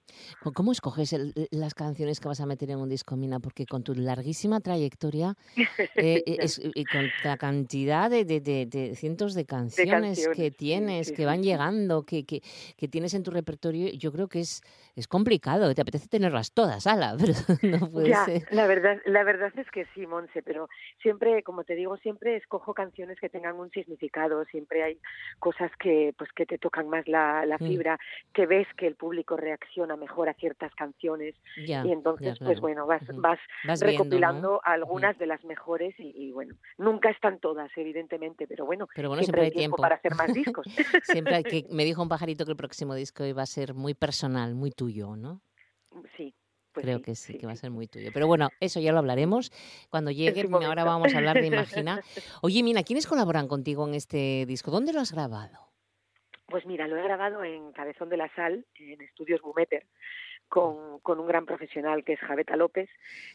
¿Cómo escoges las canciones que vas a meter en un disco, Mina? Porque con tu larguísima trayectoria eh, *laughs* eh, y con la cantidad de, cientos de canciones, que tienes, que van llegando, que, que, tienes en tu repertorio, yo creo que es, es complicado. Te apetece tenerlas todas, ala, *laughs* pero no puede ser. La verdad, la verdad es que sí, Monse, pero siempre, como te digo, siempre escojo canciones que tengan un significado, siempre hay cosas que, pues, que te tocan más la, la. Fibra, que ves que el público reacciona mejor a ciertas canciones y entonces pues bueno, vas, vas, recopilando algunas de las mejores y, bueno, nunca están todas evidentemente, pero bueno, siempre, hay tiempo, para hacer *laughs* más discos. siempre hay que, *laughs* me dijo un pajarito que el próximo disco iba a ser muy personal, muy tuyo, ¿no? Sí, pues Creo que sí, que va a ser muy tuyo. Pero bueno, eso ya lo hablaremos cuando *laughs* llegue. Ahora vamos a hablar de Imagina. Oye, Mina, ¿quiénes colaboran contigo en este disco? ¿Dónde lo has grabado? Pues mira, lo he grabado en Cabezón de la Sal, en Estudios Bumeter, con, con, un gran profesional que es Javeta López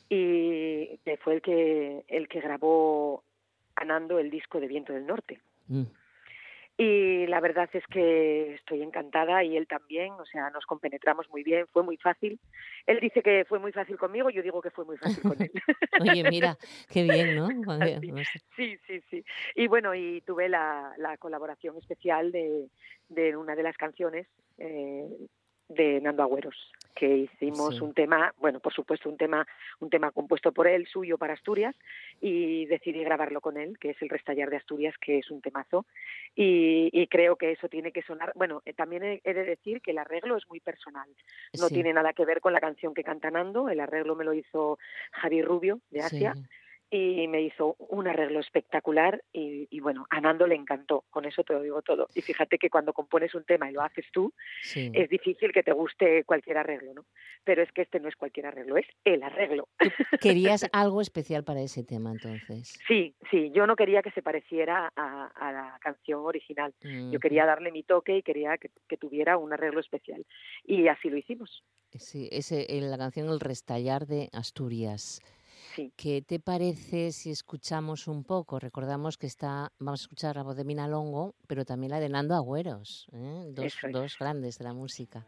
y que fue el que, el que grabó Anando el disco de Viento del Norte. Mm y la verdad es que estoy encantada y él también, o sea, nos compenetramos muy bien, fue muy fácil. Él dice que fue muy fácil conmigo, yo digo que fue muy fácil con él. *laughs* Oye, mira, qué bien, ¿no? *laughs* sí, sí, sí. Y bueno, y tuve la, la colaboración especial de, de una de las canciones eh, de Nando Agüeros que hicimos un tema, bueno, por supuesto un tema, un tema compuesto por él, suyo para Asturias, y decidí grabarlo con él, que es el Restallar de Asturias, que es un temazo, y, creo que eso tiene que sonar. Bueno, eh, también he, de decir que el arreglo es muy personal, no tiene nada que ver con la canción que canta Nando, el arreglo me lo hizo Javi Rubio de Asia y me hizo un arreglo espectacular y, bueno, a Nando le encantó, con eso te lo digo todo. Y fíjate que cuando compones un tema y lo haces tú, es difícil que te guste cualquier arreglo, ¿no? Pero es que este no es cualquier arreglo, es el arreglo. *laughs* ¿Querías algo especial para ese tema entonces? Sí, sí, yo no quería que se pareciera a, la canción original, yo quería darle mi toque y quería que, que, tuviera un arreglo especial y así lo hicimos. Sí, ese, la canción El Restallar de Asturias. ¿Qué te parece si escuchamos un poco? Recordamos que está, vamos a escuchar la voz de Mina Longo, pero también la de Nando Agüeros, ¿eh? dos, dos grandes de la música.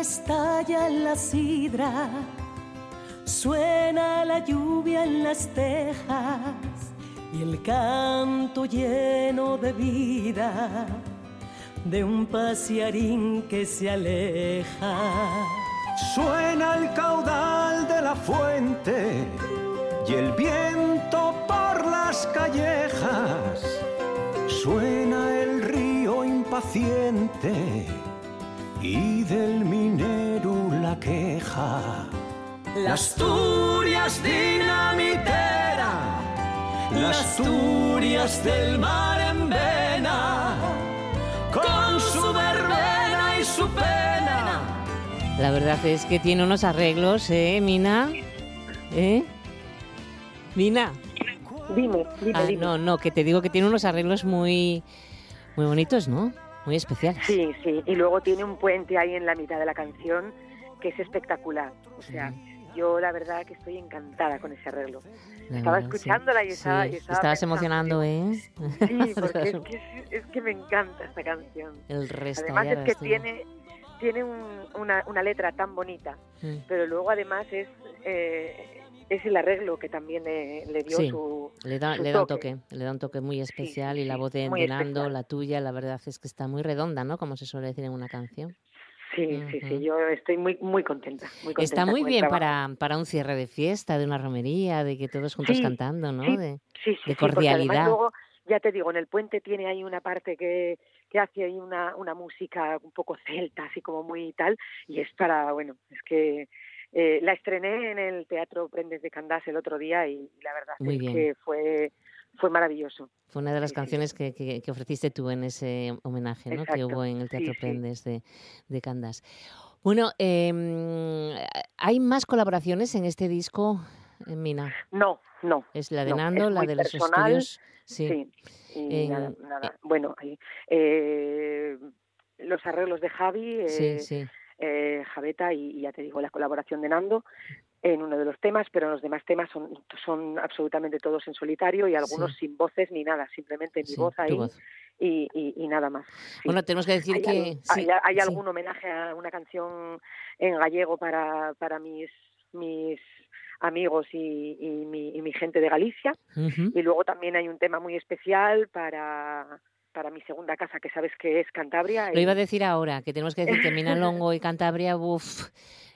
Cuando restalla la sidra, suena la lluvia en las tejas y el canto lleno de vida de un pasearín que se aleja. Suena el caudal de la fuente y el viento por las callejas. Suena el río impaciente y del minero la queja. La Asturias dinamitera, la Asturias del mar en vena, con su verbena y su pena. La verdad es que tiene unos arreglos, ¿eh, Mina? ¿Eh? Mina. Dime, dime, ah, No, no, que te digo que tiene unos arreglos muy, muy bonitos, ¿no? Muy especial. Sí, sí, y luego tiene un puente ahí en la mitad de la canción que es espectacular. O sea, yo la verdad que estoy encantada con ese arreglo. estaba escuchándola y estaba... Estabas emocionando, ¿eh? Sí, porque *laughs* es, que, me encanta esta canción. El resto. Además es que tiene, tiene una, una, letra tan bonita, mm. pero luego además es... Eh, es el arreglo que también le, dio su, le da, le da un toque, le da un toque muy especial y la voz de, Nando, la tuya, la verdad es que está muy redonda, ¿no? Como se suele decir en una canción. Sí, sí, sí, yo estoy muy muy contenta. Muy contenta Está muy bien para, para un cierre de fiesta, de una romería, de que todos juntos Sí, cantando, ¿no? sí, de, Sí, sí, de cordialidad. luego, ya te digo, en el puente tiene ahí una parte que, que hace ahí una, una música un poco celta, así como muy tal, y es para, bueno, es que eh, la estrené en el Teatro Prendes de Candás el otro día y la verdad Muy es bien. que fue, fue maravilloso. Fue una de las canciones que, que- que ofreciste tú en ese homenaje ¿no? que hubo en el sí, Teatro sí. Prendes de, de Candás. Bueno, em, ¿hay más colaboraciones en este disco, eh, Mina? No, no. Es la de no, Nando, la de los personal, estudios. Sí. y En- nada, nada. Bueno, ahí, eh, los arreglos de Javi, Sí, eh, sí. Eh, Javeta y, y ya te digo la colaboración de Nando en uno de los temas, pero los demás temas son, son absolutamente todos en solitario y algunos Sí. sin voces ni nada, simplemente mi Sí, voz ahí voz. Y, y- y nada más. sí. Bueno, tenemos que decir hay, que... hay, algún homenaje a una canción en gallego para, para mis, mis amigos y, y mi, y mi gente de Galicia. Y luego también hay un tema muy especial para, para mi segunda casa, que sabes que es Cantabria. Lo iba a decir ahora, que tenemos que decir que Mina *laughs* Longo y Cantabria, uff,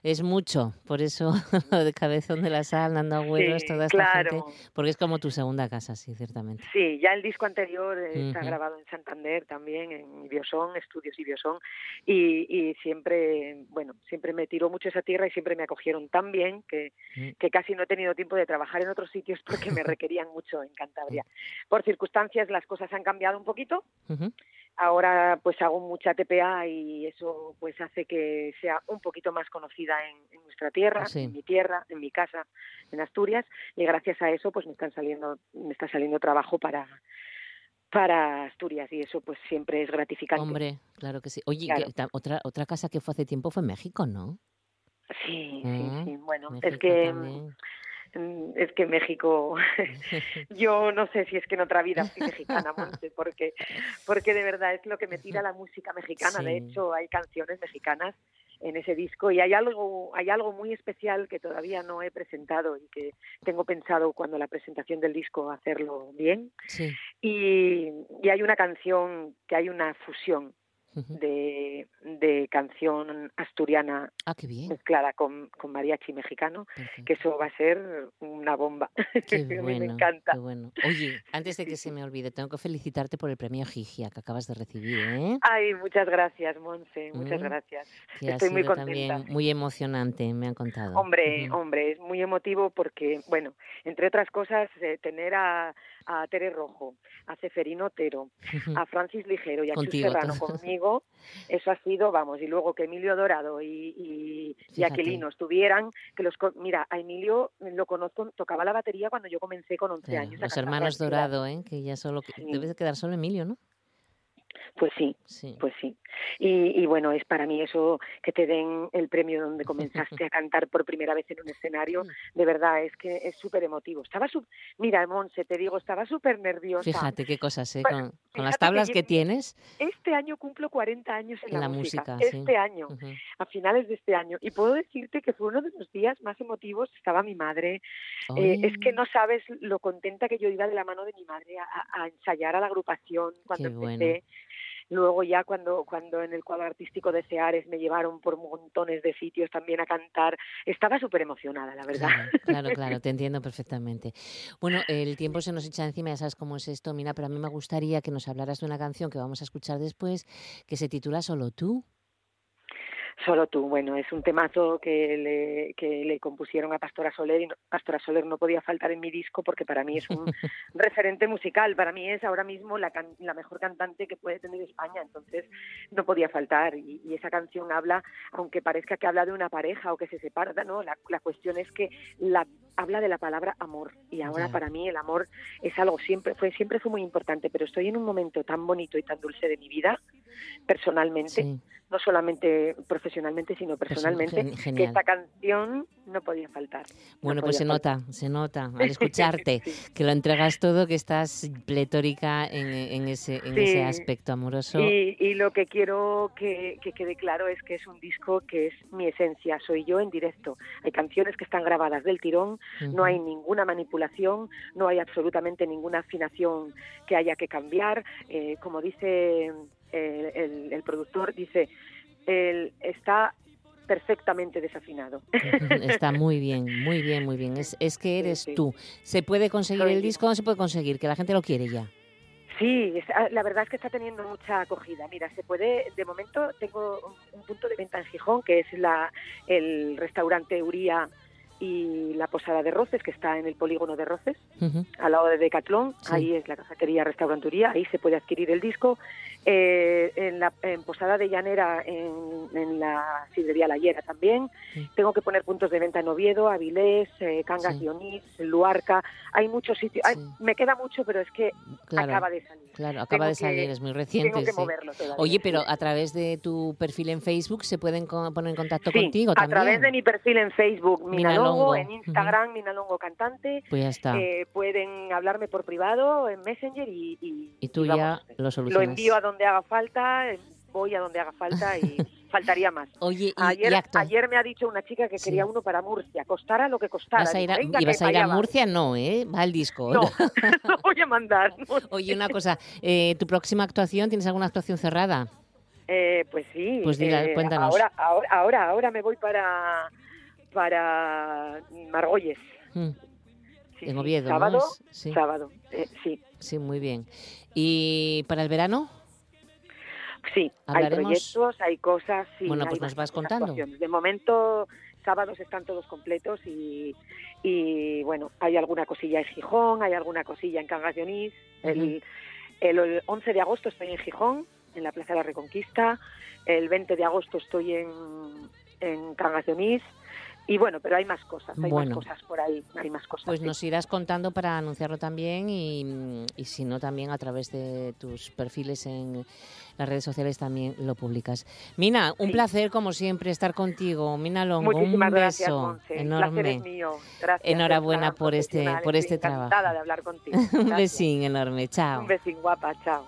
es mucho. Por eso, *laughs* de Cabezón de la Sal, Nando Agüeros, Sí, toda esta claro. gente, porque es como tu segunda casa, sí, ciertamente. Sí, ya el disco anterior eh, está grabado en Santander también, en Biosón, Estudios y Biosón, y, y siempre, bueno, siempre me tiró mucho esa tierra y siempre me acogieron tan bien que, Mm. que casi no he tenido tiempo de trabajar en otros sitios porque me *laughs* requerían mucho en Cantabria. Por circunstancias las cosas han cambiado un poquito. Ahora pues hago mucha TPA y eso pues hace que sea un poquito más conocida en, en nuestra tierra, Sí. en mi tierra, en mi casa, en Asturias y gracias a eso pues me están saliendo me está saliendo trabajo para para Asturias y eso pues siempre es gratificante. Hombre, claro que sí. Oye, Claro. que otra, otra casa que fue hace tiempo fue México, ¿no? Sí, Ah, sí, sí. Bueno, es que también. *laughs* es que México *laughs* yo no sé si es que en otra vida fui mexicana, *laughs* Monse, porque porque de verdad es lo que me tira la música mexicana. De hecho, hay canciones mexicanas en ese disco y hay algo hay algo muy especial que todavía no he presentado y que tengo pensado cuando la presentación del disco hacerlo bien Sí. y, y hay una canción que hay una fusión De, de canción asturiana Ah, qué bien. mezclada con, con mariachi mexicano, Perfecto. que eso va a ser una bomba. *laughs* Qué bueno, me encanta. qué bueno. Oye, antes de que se me olvide, tengo que felicitarte por el premio Gigia que acabas de recibir, ¿eh? Ay, muchas gracias, Monse, muchas Mm, gracias. Que ha Estoy muy contenta. también muy emocionante, me han contado. Hombre, hombre, es muy emotivo porque, bueno, entre otras cosas, eh, tener a, a Tere Rojo, a Ceferino Otero, a Francis Ligero y a Chus Serrano conmigo, eso ha sido, vamos, y luego que Emilio Dorado y, y, y. Aquilino estuvieran, que los, mira, a Emilio lo conozco, tocaba la batería cuando yo comencé con 11 Claro, años. los hermanos. Dorado, ¿eh? Que ya solo... Sí. Debe de quedar solo Emilio, ¿no? Pues sí, Sí. pues sí. Y, y bueno, es para mí eso que te den el premio donde comenzaste a cantar por primera vez en un escenario, de verdad, es que es súper emotivo. Estaba su... Mira, Monse, te digo, estaba súper nerviosa. Fíjate qué cosas, ¿eh? Bueno, Con, con las que tablas que tienes Este año cumplo 40 años en, en la, la música. este año, a finales de este año. Y puedo decirte que fue uno de los días más emotivos. Estaba mi madre. Eh, es que no sabes lo contenta que yo iba de la mano de mi madre a, a- ensayar a la agrupación cuando Qué bueno. Luego ya cuando, cuando en el cuadro artístico de Ceares me llevaron por montones de sitios también a cantar, estaba súper emocionada, la verdad. Claro, claro, claro, te *laughs* entiendo perfectamente. Bueno, el tiempo se nos echa encima, ya sabes cómo es esto, Mina, pero a mí me gustaría que nos hablaras de una canción que vamos a escuchar después, que se titula Solo tú. Solo tú, bueno, es un temazo que le, que le compusieron a Pastora Soler y no- Pastora Soler no podía faltar en mi disco porque para mí es un *laughs* referente musical, para mí es ahora mismo la, can- la mejor cantante que puede tener España, entonces no podía faltar. Y, y esa canción habla, aunque parezca que habla de una pareja o que se separa, no, la, la cuestión es que la, habla de la palabra amor. Y ahora para mí el amor es algo siempre fue siempre fue muy importante, pero estoy en un momento tan bonito y tan dulce de mi vida personalmente Sí. no solamente profesionalmente, sino personalmente, gen- que esta canción no podía faltar. no Bueno, pues se faltar. nota, se nota al *laughs* escucharte que lo entregas todo, que estás pletórica en, en ese, en ese aspecto amoroso. Y, y lo que quiero que, que quede claro es que es un disco que es mi esencia, soy yo en directo. Hay canciones que están grabadas del tirón, no hay ninguna manipulación, no hay absolutamente ninguna afinación que haya que cambiar. Eh, como dice eh, el, el productor, dice, está perfectamente desafinado. Está *laughs* muy bien, muy bien, muy bien. Es, es que eres tú. ¿Se puede conseguir el disco o no se puede conseguir? Que la gente lo quiere ya. Sí, ah, la verdad es que está teniendo mucha acogida. Mira, se puede, de momento tengo un punto de venta en Gijón, que es la, el restaurante Uría y la Posada de Roces, que está en el polígono de Roces, al lado de Decatlón. Ahí es la cafetería Restauranturía, ahí se puede adquirir el disco. Eh, en, la, en Posada de Llanera, en, la sidrería La Hiera también. Tengo que poner puntos de venta en Oviedo, Avilés, eh, Cangas y Onís, Luarca. Hay muchos sitios. me queda mucho, pero es que acaba de salir. Claro, acaba de salir, es muy reciente. Tengo que moverlo Oye, pero a través de tu perfil en Facebook se pueden poner en contacto contigo también. A través de mi perfil en Facebook, Minalongo, en Instagram, Minalongo Cantante. Pues ya está. Eh, pueden hablarme por privado en Messenger y. Y, tú ya lo solucionas. Lo envío a donde haga falta, voy a donde haga falta y *laughs* faltaría más. Oye, ayer, ayer me ha dicho una chica que quería uno para Murcia, costara lo que costara. ¿Vas a ir a, ¿Y vas a ir a Murcia? No, ¿eh? Va el disco. No, *laughs* *laughs* no voy a mandar. Oye, una cosa, eh, ¿tu próxima actuación, tienes alguna actuación cerrada? Eh, pues sí. Pues dila, eh, cuéntanos. Ahora, ahora, ahora, ahora me voy para, para Margolles. Mm. en Oviedo, sábado, ¿no? Sí. Sábado, sí. Sí, muy bien. ¿Y para el verano? Sí, hay proyectos, hay cosas. Sí, bueno, pues nos vas contando. De momento, sábados están todos completos y, y, bueno, hay alguna cosilla en Gijón, hay alguna cosilla en Cangas de Onís. el, el 11 de agosto estoy en Gijón, en la Plaza de la Reconquista. El 20 de agosto estoy en, en Cangas de Onís. Y bueno, pero hay más cosas, hay más cosas por ahí, hay más cosas. Pues nos irás contando para anunciarlo también y, y, si no también a través de tus perfiles en las redes sociales también lo publicas. Mina, un placer como siempre estar contigo. Mina Longo, Muchísimas un beso gracias, enorme. Es mío. Gracias, Enhorabuena por este por este trabajo. Encantada de hablar contigo. *laughs* un besín enorme, chao. Un besín guapa, chao.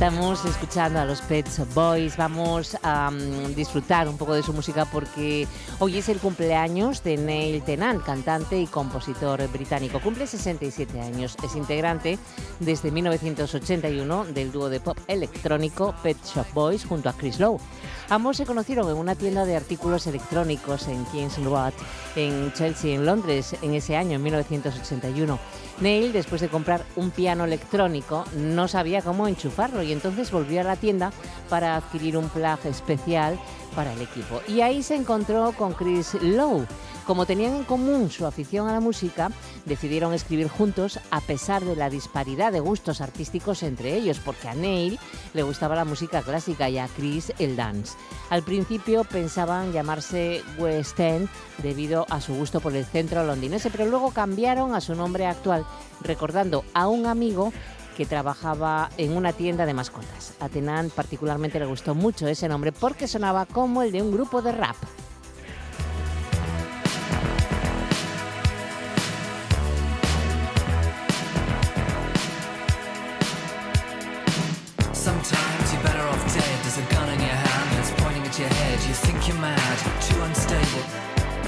Estamos escuchando a los Pets Boys, vamos a mm, disfrutar un poco de su música porque hoy es el cumpleaños de Neil Tennant, cantante y compositor británico. Cumple 67 años, es integrante desde 1981 del dúo de pop electrónico Pet Shop Boys junto a Chris Lowe. Ambos se conocieron en una tienda de artículos electrónicos en Kings Road, en Chelsea, en Londres, en ese año, en 1981. Neil, después de comprar un piano electrónico, no sabía cómo enchufarlo y entonces volvió a la tienda para adquirir un plug especial para el equipo. Y ahí se encontró con Chris Lowe. Como tenían en común su afición a la música, decidieron escribir juntos a pesar de la disparidad de gustos artísticos entre ellos, porque a Neil le gustaba la música clásica y a Chris el dance. Al principio pensaban llamarse West End debido a su gusto por el centro londinense, pero luego cambiaron a su nombre actual, recordando a un amigo que trabajaba en una tienda de mascotas. A Tenan particularmente le gustó mucho ese nombre porque sonaba como el de un grupo de rap.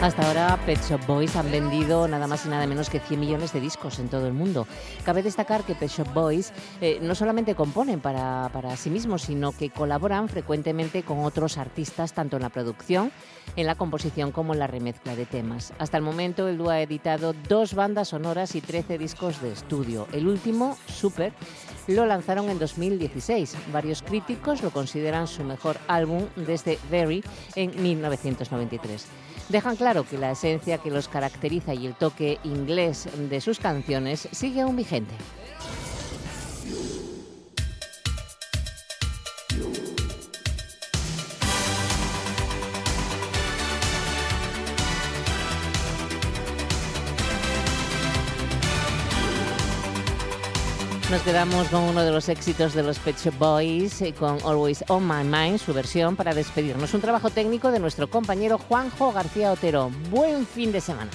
Hasta ahora Pet Shop Boys han vendido nada más y nada menos que 100 millones de discos en todo el mundo. Cabe destacar que Pet Shop Boys eh, no solamente componen para, para sí mismos, sino que colaboran frecuentemente con otros artistas, tanto en la producción, en la composición como en la remezcla de temas. Hasta el momento el dúo ha editado dos bandas sonoras y 13 discos de estudio. El último, Super, lo lanzaron en 2016. Varios críticos lo consideran su mejor álbum desde Very en 1993 dejan claro que la esencia que los caracteriza y el toque inglés de sus canciones sigue aún vigente. Nos quedamos con uno de los éxitos de los Pet Boys, eh, con Always On My Mind, su versión para despedirnos. Un trabajo técnico de nuestro compañero Juanjo García Otero. Buen fin de semana.